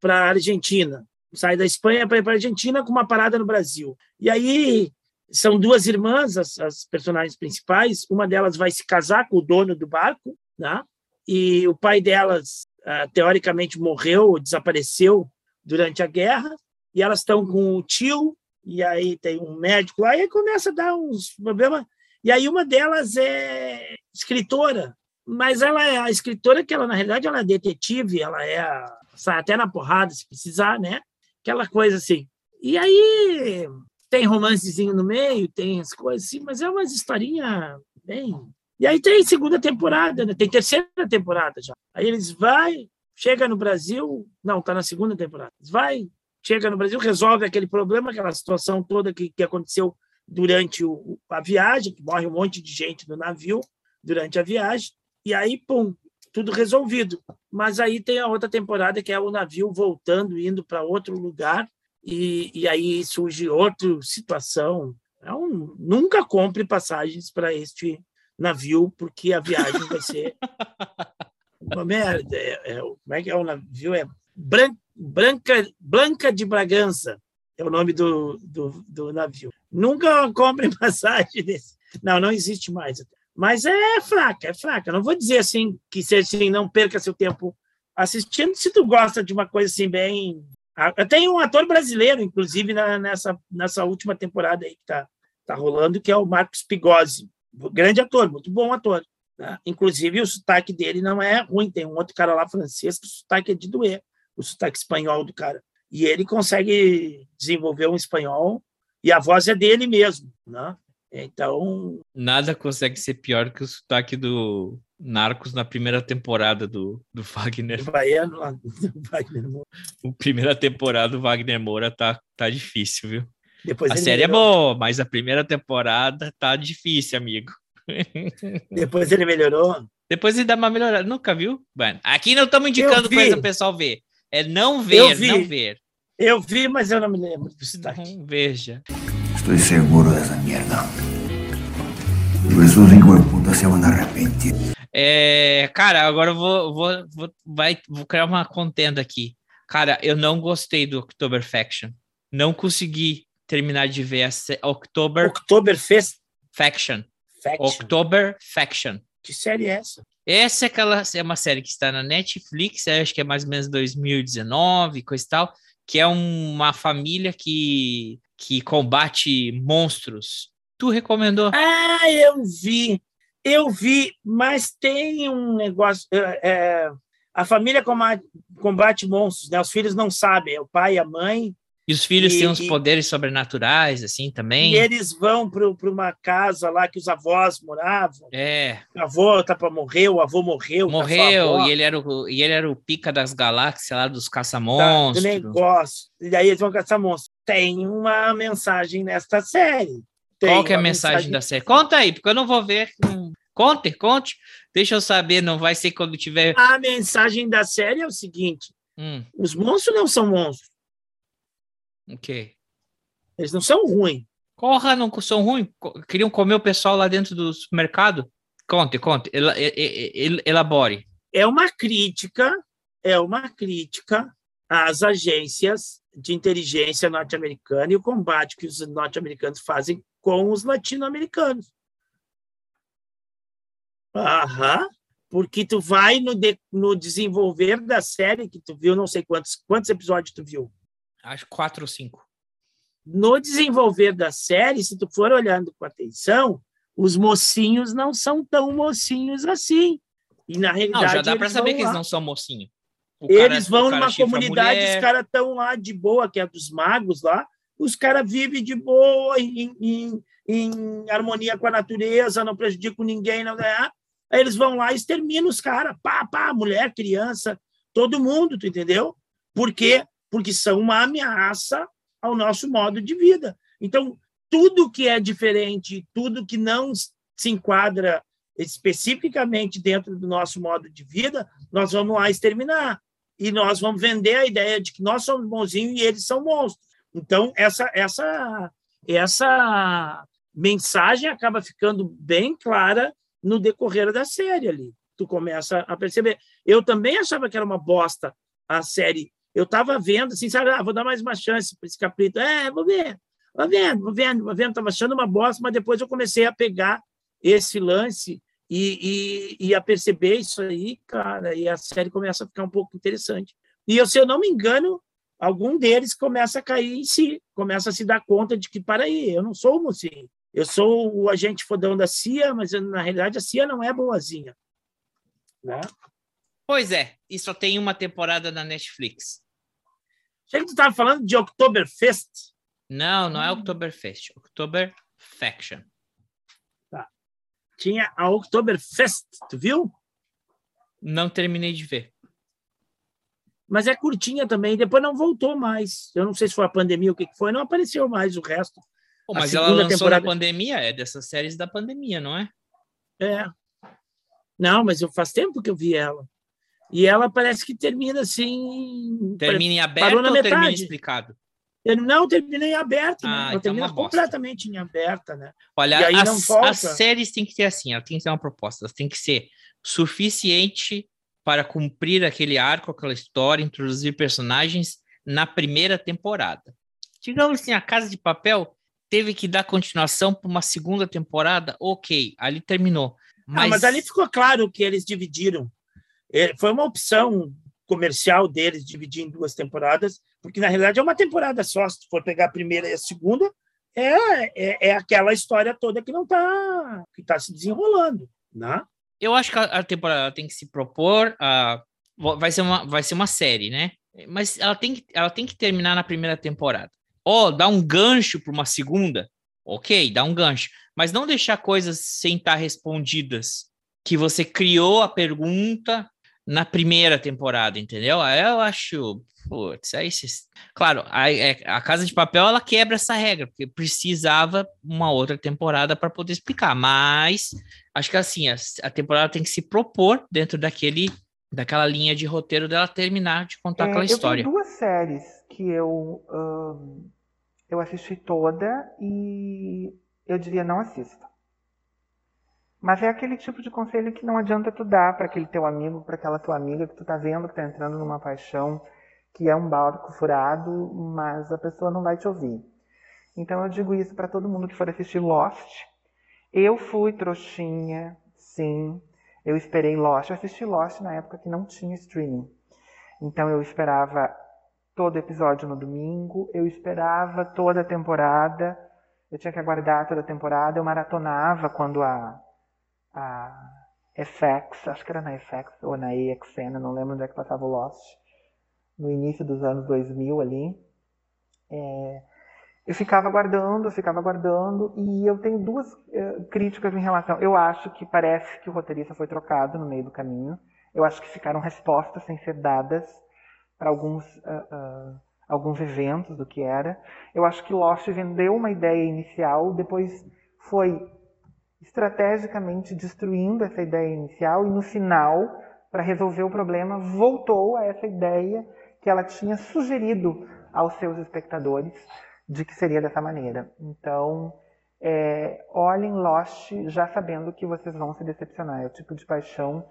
a Argentina. Sai da Espanha para ir para a Argentina com uma parada no Brasil. E aí são duas irmãs, as, as personagens principais. Uma delas vai se casar com o dono do barco, né? e o pai delas, teoricamente, morreu, desapareceu durante a guerra, e elas estão com o tio, e aí tem um médico lá, e aí começa a dar uns problemas. E aí uma delas é escritora, mas ela é a escritora que ela, na realidade, ela é detetive, ela é sai até na porrada, se precisar, né? Aquela coisa assim. E aí tem romancezinho no meio, tem as coisas assim, mas é umas historinha bem e aí tem segunda temporada, né? tem terceira temporada já. Aí eles vai, chega no Brasil, não, está na segunda temporada. Vai, chega no Brasil, resolve aquele problema, aquela situação toda que, que aconteceu durante o, a viagem, que morre um monte de gente no navio durante a viagem, e aí, pum, tudo resolvido. Mas aí tem a outra temporada, que é o navio voltando, indo para outro lugar, e, e aí surge outra situação. É nunca compre passagens para este navio, porque a viagem vai ser uma merda. É, é, como é que é o navio? É Bran Branca, Blanca de Bragança, é o nome do, do, do navio. Nunca compre passagem desse. Não, não existe mais. Mas é fraca, é fraca. Não vou dizer assim que seja assim, não perca seu tempo assistindo. Se tu gosta de uma coisa assim bem. Eu tenho um ator brasileiro, inclusive, na, nessa, nessa última temporada aí que tá, tá rolando, que é o Marcos Pigozzi grande ator, muito bom ator. Né? Inclusive, o sotaque dele não é ruim. Tem um outro cara lá francês que o sotaque é de doer, o sotaque espanhol do cara. E ele consegue desenvolver um espanhol e a voz é dele mesmo, né? Então. Nada consegue ser pior que o sotaque do Narcos na primeira temporada do, do Wagner. Baiano, Wagner Moura. A primeira temporada do Wagner Moura tá, tá difícil, viu? Depois a série melhorou. é boa, mas a primeira temporada tá difícil, amigo. Depois ele melhorou? Depois ele dá uma melhorada. Nunca viu? Bueno, aqui não estamos indicando coisa o pessoal ver. É não ver, não ver. Eu vi, mas eu não me lembro do sotaque. Uhum, veja. Estou seguro dessa merda. De puta se vão arrepender. É, cara, agora eu vou, vou, vou, vai, vou criar uma contenda aqui. Cara, eu não gostei do October Faction. Não consegui terminar de ver a October. Oktoberfest. Faction. Faction. October Faction. Que série é essa? Essa é, aquela, é uma série que está na Netflix, acho que é mais ou menos 2019, coisa e tal, que é uma família que, que combate monstros. Tu recomendou? Ah, eu vi. Eu vi, mas tem um negócio. É, é a família combate, combate monstros, né? Os filhos não sabem, é o pai e a mãe e os filhos e, têm uns poderes sobrenaturais, assim, também. E eles vão para uma casa lá que os avós moravam. É. O avô tá para morrer, o avô morreu. Morreu, e ele, era o, e ele era o pica das galáxias lá dos caça-monstros. Tá, negócio. E aí eles vão caçar monstros. Tem uma mensagem nesta série. Tem Qual que é a mensagem, mensagem da série? Conta aí, porque eu não vou ver. Conte, conte. Deixa eu saber, não vai ser quando tiver. A mensagem da série é o seguinte: hum. os monstros não são monstros. Ok. Eles não são ruins. Corra, não são ruins. Queriam comer o pessoal lá dentro do supermercado? Conte, conte. El, el, elabore. É uma crítica é uma crítica às agências de inteligência norte-americana e o combate que os norte-americanos fazem com os latino-americanos. Aham, porque tu vai no, de, no desenvolver da série que tu viu, não sei quantos, quantos episódios tu viu. Acho quatro ou cinco. No desenvolver da série, se tu for olhando com atenção, os mocinhos não são tão mocinhos assim. E na realidade. Não, já dá para saber que eles não são mocinhos. eles vão numa comunidade, os caras estão lá de boa, que é dos magos lá. Os caras vivem de boa, em, em, em, harmonia com a natureza, não prejudicam ninguém, não é? Aí eles vão lá e exterminam os caras, pá, pá, mulher, criança, todo mundo, tu entendeu? Por quê? Porque são uma ameaça ao nosso modo de vida. Então, tudo que é diferente, tudo que não se enquadra especificamente dentro do nosso modo de vida, nós vamos lá exterminar. E nós vamos vender a ideia de que nós somos bonzinhos e eles são monstros. Então, essa, essa, essa mensagem acaba ficando bem clara no decorrer da série ali. Tu começa a perceber. Eu também achava que era uma bosta a série. Eu estava vendo, assim, sabe, ah, vou dar mais uma chance para esse capítulo. É, vou ver, vou vendo, vou vendo, vou vendo. Estava achando uma bosta, mas depois eu comecei a pegar esse lance e, e, e, a perceber isso aí, cara, e a série começa a ficar um pouco interessante. E eu, se eu não me engano, algum deles começa a cair em si, começa a se dar conta de que, para aí, eu não sou o mocinho. Eu sou o agente fodão da CIA, mas na realidade a CIA não é boazinha. Né? Pois é, e só tem uma temporada na Netflix. Achei que tu estava falando de Oktoberfest. Não, não é Oktoberfest. Oktoberfaction. Tá. Tinha a Oktoberfest, tu viu? Não terminei de ver. Mas é curtinha também, depois não voltou mais. Eu não sei se foi a pandemia ou o que foi, não apareceu mais o resto. Pô, mas ela lançou temporada... na pandemia, é dessas séries da pandemia, não é? É. Não, mas eu faz tempo que eu vi ela. E ela parece que termina assim. Termina em aberto ou metade. termina explicado? Não, termina em aberto, né? ah, né? Ela então termina completamente em aberta, né? Olha, as, as, séries têm que ter assim, ela tem que ter uma proposta, elas têm que ser suficiente para cumprir aquele arco, aquela história, introduzir personagens na primeira temporada. Digamos assim, a Casa de Papel teve que dar continuação para uma segunda temporada, ok, ali terminou. Mas... Ah, mas ali ficou claro que eles dividiram. É, foi uma opção comercial deles dividir em duas temporadas, porque na realidade é uma temporada só. Se for pegar a primeira e a segunda, é, é, é aquela história toda que não está que tá se desenrolando, né? Eu acho que a, temporada tem que se propor a vai ser uma vai ser uma série, né? Mas ela tem que, ela tem que terminar na primeira temporada ó, oh, dá um gancho para uma segunda, ok, dá um gancho, mas não deixar coisas sem estar respondidas, que você criou a pergunta na primeira temporada, entendeu? Aí eu acho, putz, aí claro, a, é, a Casa de Papel ela quebra essa regra, porque precisava uma outra temporada para poder explicar, mas acho que assim, a, a, temporada tem que se propor dentro daquele daquela linha de roteiro dela terminar de contar é, aquela história. Tem duas séries que eu um eu assisti toda e eu diria não assista. Mas é aquele tipo de conselho que não adianta tu dar para aquele teu amigo, para aquela tua amiga que tu tá vendo que tá entrando numa paixão que é um barco furado, mas a pessoa não vai te ouvir. Então eu digo isso para todo mundo que for assistir Lost. Eu fui trouxinha, sim. Eu esperei Lost. Eu assisti Lost na época que não tinha streaming. Então eu esperava todo episódio no domingo, eu esperava toda a temporada, eu tinha que aguardar toda a temporada, eu maratonava quando a, a FX, acho que era na FX ou na AXN, não lembro onde é que passava o Lost, no início dos anos 2000 ali. É, eu ficava aguardando, eu ficava aguardando, e eu tenho duas uh, críticas em relação. Eu acho que parece que o roteirista foi trocado no meio do caminho. Eu acho que ficaram respostas sem ser dadas para alguns, uh, uh, alguns eventos do que era. Eu acho que Lost vendeu uma ideia inicial, depois foi estrategicamente destruindo essa ideia inicial e no final, para resolver o problema, voltou a essa ideia que ela tinha sugerido aos seus espectadores de que seria dessa maneira. Então, é, olhem Lost já sabendo que vocês vão se decepcionar. É o tipo de paixão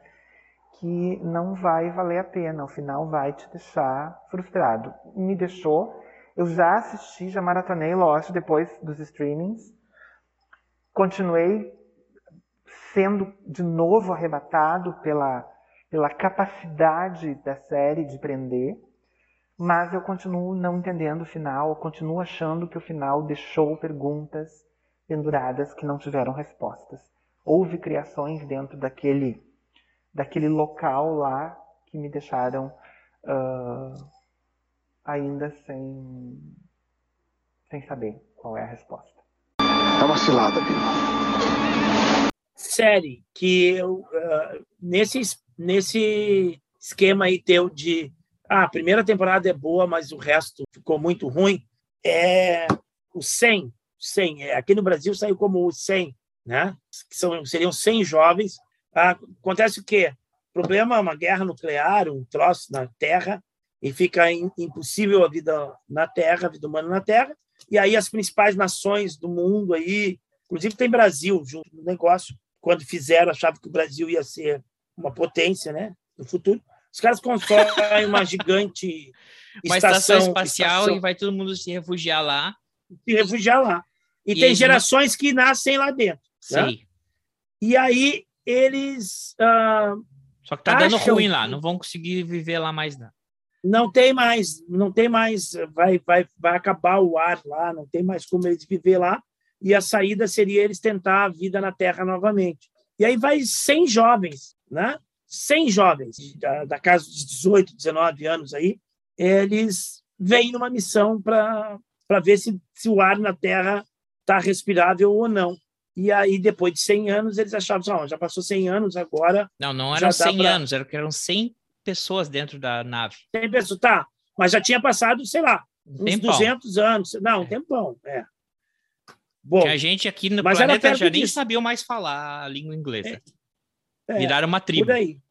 que não vai valer a pena, o final vai te deixar frustrado. Me deixou. Eu já assisti, já maratonei Lost depois dos streamings. Continuei sendo de novo arrebatado pela, pela capacidade da série de prender, mas eu continuo não entendendo o final, eu continuo achando que o final deixou perguntas penduradas que não tiveram respostas. Houve criações dentro daquele daquele local lá que me deixaram uh, ainda sem, sem saber qual é a resposta. É uma cilada, Bino. Série que eu, uh, nesse, nesse esquema aí teu de ah, a primeira temporada é boa, mas o resto ficou muito ruim, é o 100. 100 é, aqui no Brasil saiu como o 100, né? Que são, seriam 100 jovens ah, acontece o quê? O problema é uma guerra nuclear, um troço na Terra, e fica impossível a vida na Terra, a vida humana na Terra. E aí as principais nações do mundo aí, inclusive tem Brasil junto no negócio, quando fizeram, achavam que o Brasil ia ser uma potência, né, no futuro. Os caras constroem uma gigante uma estação, estação espacial estação, e vai todo mundo se refugiar lá. Se refugiar lá. E, e tem gerações não... que nascem lá dentro. Sim. Né? E aí eles. Uh, Só que tá dando ruim lá, não vão conseguir viver lá mais, não. Não tem mais, não tem mais, vai, vai, vai acabar o ar lá, não tem mais como eles viver lá, e a saída seria eles tentar a vida na Terra novamente. E aí vai 100 jovens, né? 100 jovens, da, da casa de 18, 19 anos aí, eles vêm numa missão para ver se, se o ar na Terra está respirável ou não. E aí, depois de 100 anos, eles achavam, assim, já passou 100 anos, agora... Não, não eram 100 pra... anos, eram 100 pessoas dentro da nave. 100 pessoas, tá. Mas já tinha passado, sei lá, uns tempão. 200 anos. Não, um é. tempão, é. Bom, que a gente aqui no planeta já nem sabia mais falar a língua inglesa. É, é, Viraram uma tribo. Por aí.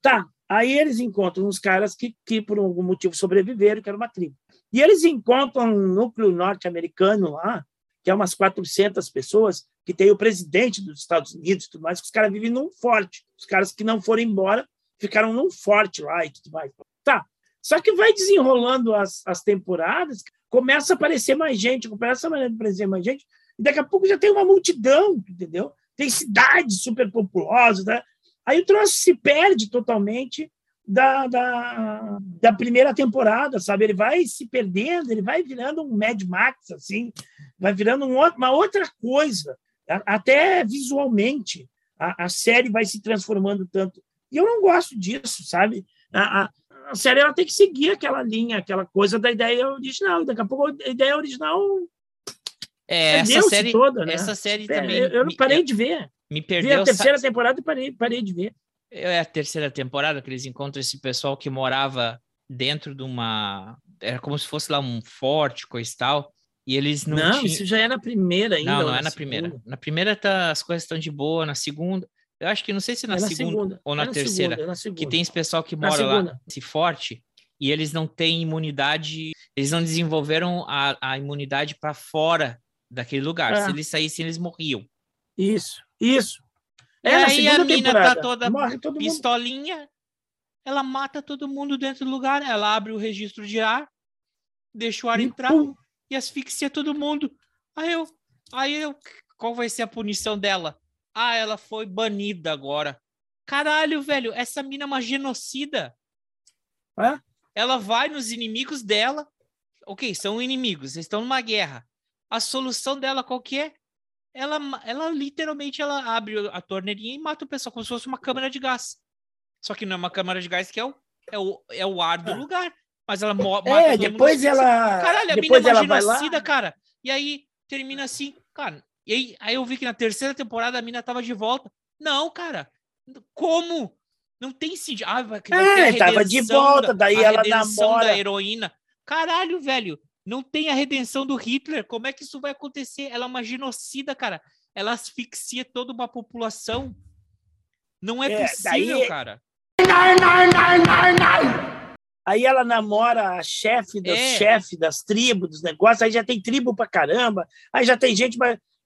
Tá, aí eles encontram uns caras que, que por algum motivo sobreviveram, que era uma tribo. E eles encontram um núcleo norte-americano lá, que é umas 400 pessoas, que tem o presidente dos Estados Unidos e tudo mais, que os caras vivem num forte. Os caras que não foram embora ficaram num forte lá e tudo mais. Tá. Só que vai desenrolando as, as temporadas, começa a aparecer mais gente, começa a aparecer mais gente, e daqui a pouco já tem uma multidão, entendeu? Tem cidades super populosas, né? Aí o troço se perde totalmente da, da, da, primeira temporada, sabe? Ele vai se perdendo, ele vai virando um Mad Max, assim, vai virando um, uma outra coisa, até visualmente. A, a, série vai se transformando tanto. E eu não gosto disso, sabe? A, a, a série ela tem que seguir aquela linha, aquela coisa da ideia original. Daqui a pouco a ideia original. É, essa série, toda, né? essa série é, também. Eu, não parei de ver. Me perdeu. Vi a terceira temporada e parei, parei de ver. É a terceira temporada que eles encontram esse pessoal que morava dentro de uma. Era como se fosse lá um forte, coisa e tal. E eles não. Não, tinham... isso já é na primeira ainda. Não, não é na segunda? primeira. Na primeira tá, as coisas estão de boa, na segunda. Eu acho que não sei se na, é na segunda, segunda, ou na, é na terceira. Segunda, é na que tem esse pessoal que mora lá, esse forte, e eles não têm imunidade, eles não desenvolveram a, a imunidade para fora daquele lugar. É. Se eles saíssem, eles morriam. Isso, isso. É, aí a mina tá toda pistolinha, mundo. ela mata todo mundo dentro do lugar, ela abre o registro de ar, deixa o ar e entrar pum. e asfixia todo mundo. Aí eu, aí eu, qual vai ser a punição dela? Ah, ela foi banida agora. Caralho, velho, essa mina é uma genocida. É? Ela vai nos inimigos dela. Ok, são inimigos, eles estão numa guerra. A solução dela qual que é? ela, ela literalmente ela abre a torneirinha e mata o pessoal, como se fosse uma câmara de gás. Só que não é uma câmara de gás que é o, é o, é o ar do é. lugar. Mas ela mata É, depois ela. Caralho, a depois mina é uma genocida, cara. E aí termina assim, cara. E aí, aí eu vi que na terceira temporada a mina tava de volta. Não, cara. Como? Não tem sentido. Ah, vai, vai é, tava de volta, da, daí ela namora. da heroína. Caralho, velho. Não tem a redenção do Hitler. Como é que isso vai acontecer? Ela é uma genocida, cara. Ela asfixia toda uma população. Não é, é possível, daí... cara. Aí ela namora a chefe dos é. chefe das tribos, dos negócios, aí já tem tribo pra caramba, aí já tem gente.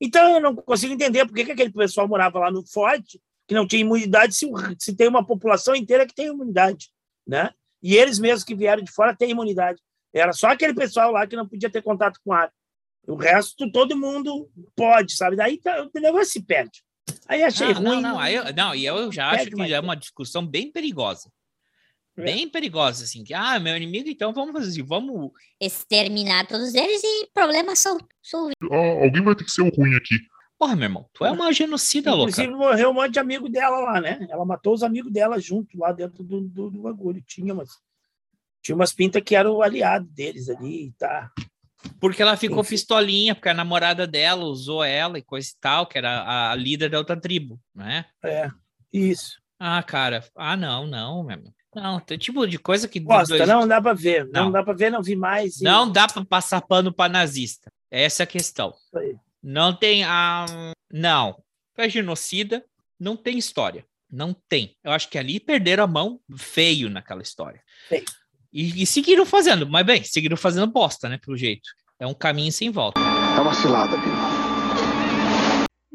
Então eu não consigo entender por que, que aquele pessoal morava lá no forte, que não tinha imunidade se, se tem uma população inteira que tem imunidade, né? E eles mesmos que vieram de fora têm imunidade. Era só aquele pessoal lá que não podia ter contato com ar. O resto, todo mundo pode, sabe? Daí tá, o negócio se perde. Aí achei não, ruim. Não, não, eu, não, e eu já acho que já é uma discussão bem perigosa. É. Bem perigosa, assim, que, ah, meu inimigo, então vamos fazer assim, vamos... Exterminar todos eles e problema solto. Ah, alguém vai ter que ser o ruim aqui. Porra, meu irmão, tu é uma genocida, louca. Inclusive, morreu um monte de amigo dela lá, né? Ela matou os amigos dela junto lá dentro do, do, do bagulho. Tinha umas, tinha umas pintas que eram o aliado deles ali, tá? Porque ela ficou pistolinha, porque a namorada dela usou ela e coisa e tal, que era a, a líder da outra tribo, né? É, isso. Ah, cara, ah, não, não, meu irmão. Não, tem tipo de coisa que. Gosta, dois... não dá pra ver. Não. não. dá pra ver, não vi mais. E... Não dá pra passar pano pra nazista. Essa é a questão. Não tem a. Não. É genocida, não tem história. Não tem. Eu acho que ali perderam a mão feio naquela história. Feio. E, e, seguiram fazendo, mas bem, seguiram fazendo bosta, né? Pelo jeito. É um caminho sem volta. É uma cilada.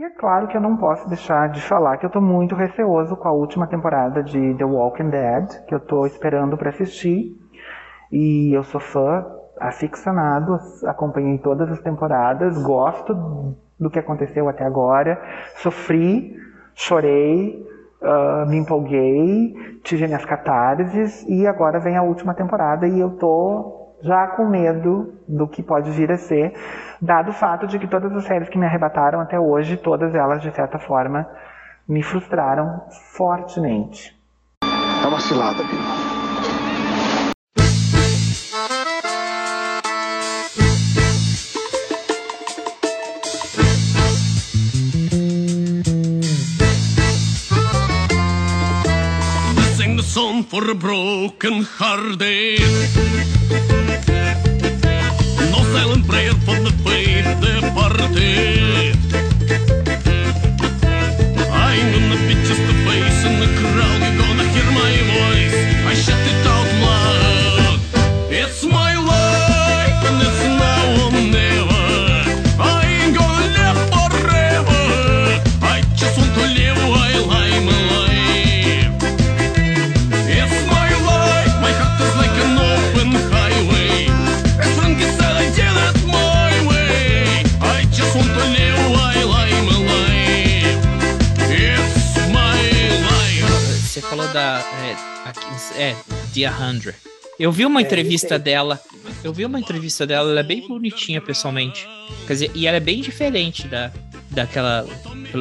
É claro que eu não posso deixar de falar que eu tô muito receoso com a última temporada de The Walking Dead, que eu tô esperando para assistir. E eu sou fã aficionado, acompanhei todas as temporadas, gosto do que aconteceu até agora, sofri, chorei, uh, me empolguei, tive minhas catarses e agora vem a última temporada e eu tô já com medo do que pode vir a ser, dado o fato de que todas as séries que me arrebataram até hoje, todas elas de certa forma me frustraram fortemente. É uma cilada, Bino. for a broken hearted. Yeah. É The 100. Eu vi uma entrevista dela. Eu vi uma entrevista dela, ela é bem bonitinha pessoalmente. Quer dizer, e ela é bem diferente da, daquela.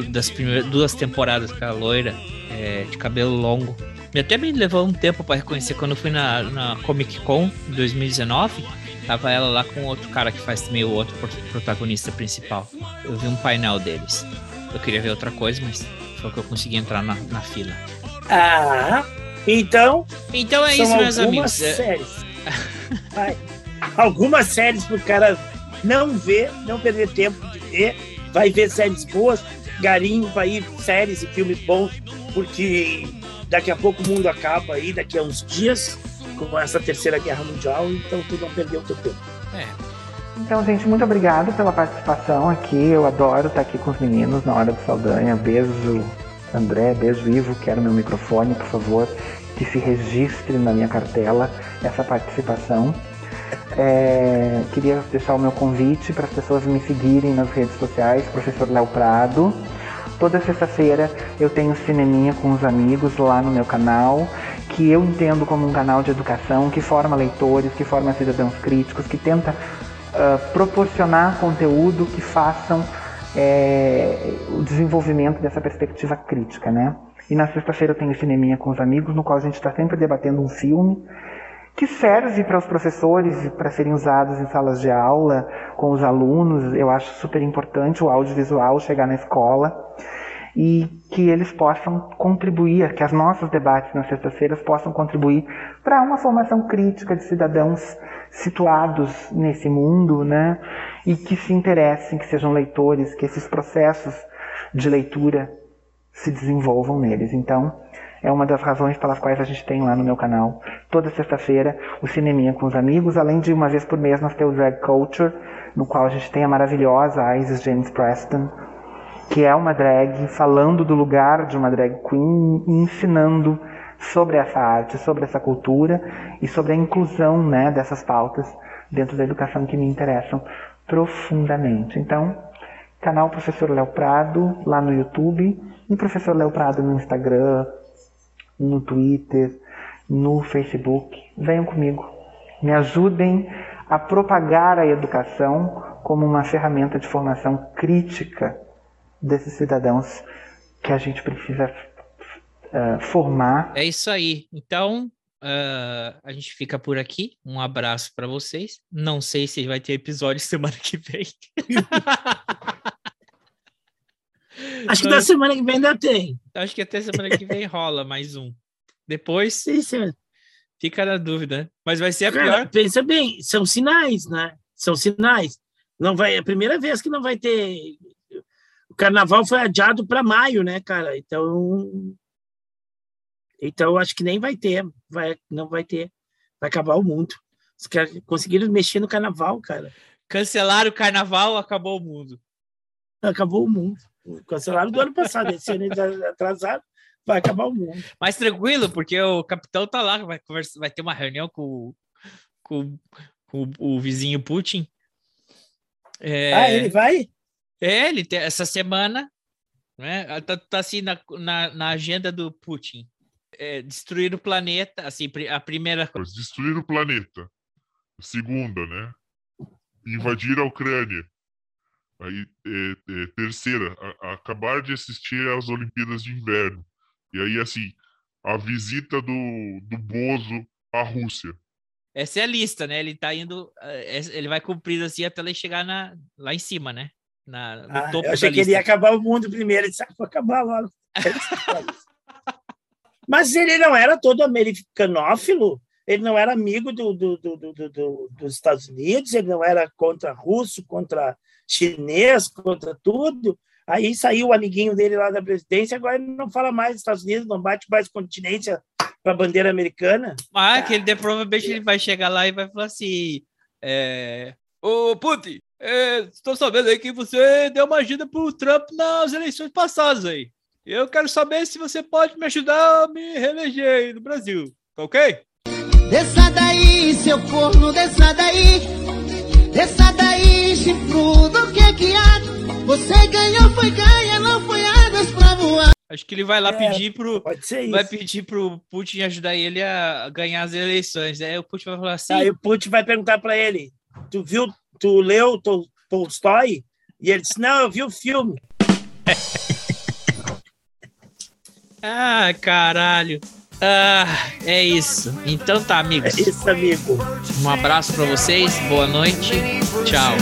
das primeiras duas temporadas, aquela loira, é, de cabelo longo. E até me levou um tempo para reconhecer quando eu fui na, na Comic Con em 2019. Tava ela lá com outro cara que faz também o outro pro- protagonista principal. Eu vi um painel deles. Eu queria ver outra coisa, mas foi que eu consegui entrar na, na fila. Ah, então. Então é são isso, meus algumas amigos. É- Séries. Vai. Algumas séries pro cara não ver, não perder tempo de ver. Vai ver séries boas, garimpo vai ir séries e filmes bons, porque daqui a pouco o mundo acaba aí, daqui a uns dias, com essa terceira guerra mundial, então tu não perdeu o teu tempo. É. Então, gente, muito obrigado pela participação aqui. Eu adoro estar aqui com os meninos na hora do Saldanha. Beijo, André. Beijo, Ivo. Quero meu microfone, por favor, que se registre na minha cartela essa participação. É, queria deixar o meu convite para as pessoas me seguirem nas redes sociais, professor Léo Prado. Toda sexta-feira eu tenho cineminha com os amigos lá no meu canal, que eu entendo como um canal de educação, que forma leitores, que forma cidadãos críticos, que tenta ah, proporcionar conteúdo que façam é, o desenvolvimento dessa perspectiva crítica, né? E na sexta-feira eu tenho cineminha com os amigos, no qual a gente está sempre debatendo um filme que serve para os professores para serem usados em salas de aula com os alunos. Eu acho super importante o audiovisual chegar na escola e que eles possam contribuir, que as nossos debates nas sextas-feiras possam contribuir para uma formação crítica de cidadãos situados nesse mundo, né? E que se interessem, que sejam leitores, que esses processos de leitura se desenvolvam neles. Então, é uma das razões pelas quais a gente tem lá no meu canal, toda sexta-feira, o Cineminha com os amigos, além de uma vez por mês nós temos o Drag Culture, no qual a gente tem a maravilhosa Isis James Preston, que é uma drag falando do lugar de uma drag queen e ensinando sobre essa arte, sobre essa cultura e sobre a inclusão né, dessas pautas dentro da educação que me interessam profundamente. Então, canal Professor Léo Prado lá no YouTube e Professor Léo Prado no Instagram, no Twitter, no Facebook. Venham comigo, me ajudem a propagar a educação como uma ferramenta de formação crítica desses cidadãos que a gente precisa uh, formar. É isso aí. Então, uh, a gente fica por aqui. Um abraço para vocês. Não sei se vai ter episódio semana que vem. Acho que da semana que vem ainda tem. Acho que até semana que vem rola mais um. Depois. Sim, sim. Fica na dúvida. Mas vai ser a Cara, pior. Pensa bem, são sinais, né? São sinais. Não vai, é a primeira vez que não vai ter. O carnaval foi adiado para maio, né, cara? Então. Então, acho que nem vai ter. Vai, não vai ter. Vai acabar o mundo. Os caras conseguiram mexer no carnaval, cara. Cancelaram o carnaval, acabou o mundo. Acabou o mundo. Cancelaram do ano passado. Esse ano atrasado vai acabar o mundo. Mas tranquilo, porque o capitão tá lá, vai, conversa, vai ter uma reunião com, com, com o vizinho Putin. É... Ah, ele vai? É, ele tem, essa semana, né? Tá, tá assim na, na, na, agenda do Putin. É, destruir o planeta, assim, a primeira coisa. Destruir o planeta. Segunda, né? Invadir a Ucrânia. Aí, é, é, terceira, a, a acabar de assistir às Olimpíadas de Inverno. E aí, assim, a visita do, do Bozo à Rússia. Essa é a lista, né? Ele tá indo. Eh, ele vai cumprir assim até ele chegar na, lá em cima, né? Na, no ah, topo eu achei da que lista. ele ia acabar o mundo primeiro. Ele disse, ah, vou acabar logo. Mas ele não era todo americanófilo? Ele não era amigo do, do, do, do, dos Estados Unidos? Ele não era contra russo, contra chinês, contra tudo? Aí saiu o amiguinho dele lá da presidência, agora ele não fala mais dos Estados Unidos, não bate mais continência para a bandeira americana. Ah, que ele provavelmente ele vai chegar lá e vai falar assim: é... Ô Putin, estou é, sabendo aí que você deu uma ajuda pro Trump nas eleições passadas aí. Eu quero saber se você pode me ajudar a me reeleger aí no Brasil, tá ok? Desça daí, seu corno, desça daí. Desça daí, chifrudo, que que há? Você ganhou, foi ganha, não foi águas pra voar. Acho que ele vai lá É, pedir pro. pode ser Vai isso. pedir pro Putin ajudar ele a ganhar as eleições. Aí o Putin vai falar assim. Aí o Putin vai perguntar para ele: Tu viu, tu leu Tol- Tolstói? E ele disse: Não, eu vi o filme. Ah, caralho. Ah, é isso. Então tá, amigos. É isso, amigo. Um abraço pra vocês. Boa noite. Tchau.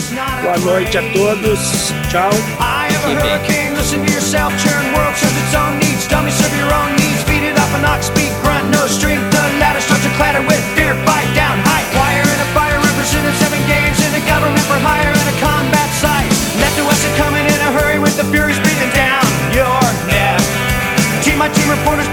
Boa noite a todos. Tchau. I am a hurricane, listen to yourself, churn world serves its own needs, dummy serve your own needs, feed it up a knock, speak, grunt, no strength, the ladder starts to clatter with fear, fight down, high wire in a fire, represented seven games in a government for hire in a combat site, left to us are coming in a hurry with the furies breathing down your neck. Team my team reporters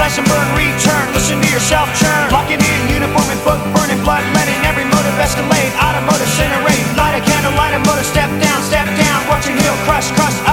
slash and burn, return, listen to yourself churn. Locking in, uniform and book, burning blood, letting every motive escalate, automotive incinerate, light a candle, light a motor, step down, step down, watching heel crush, crush,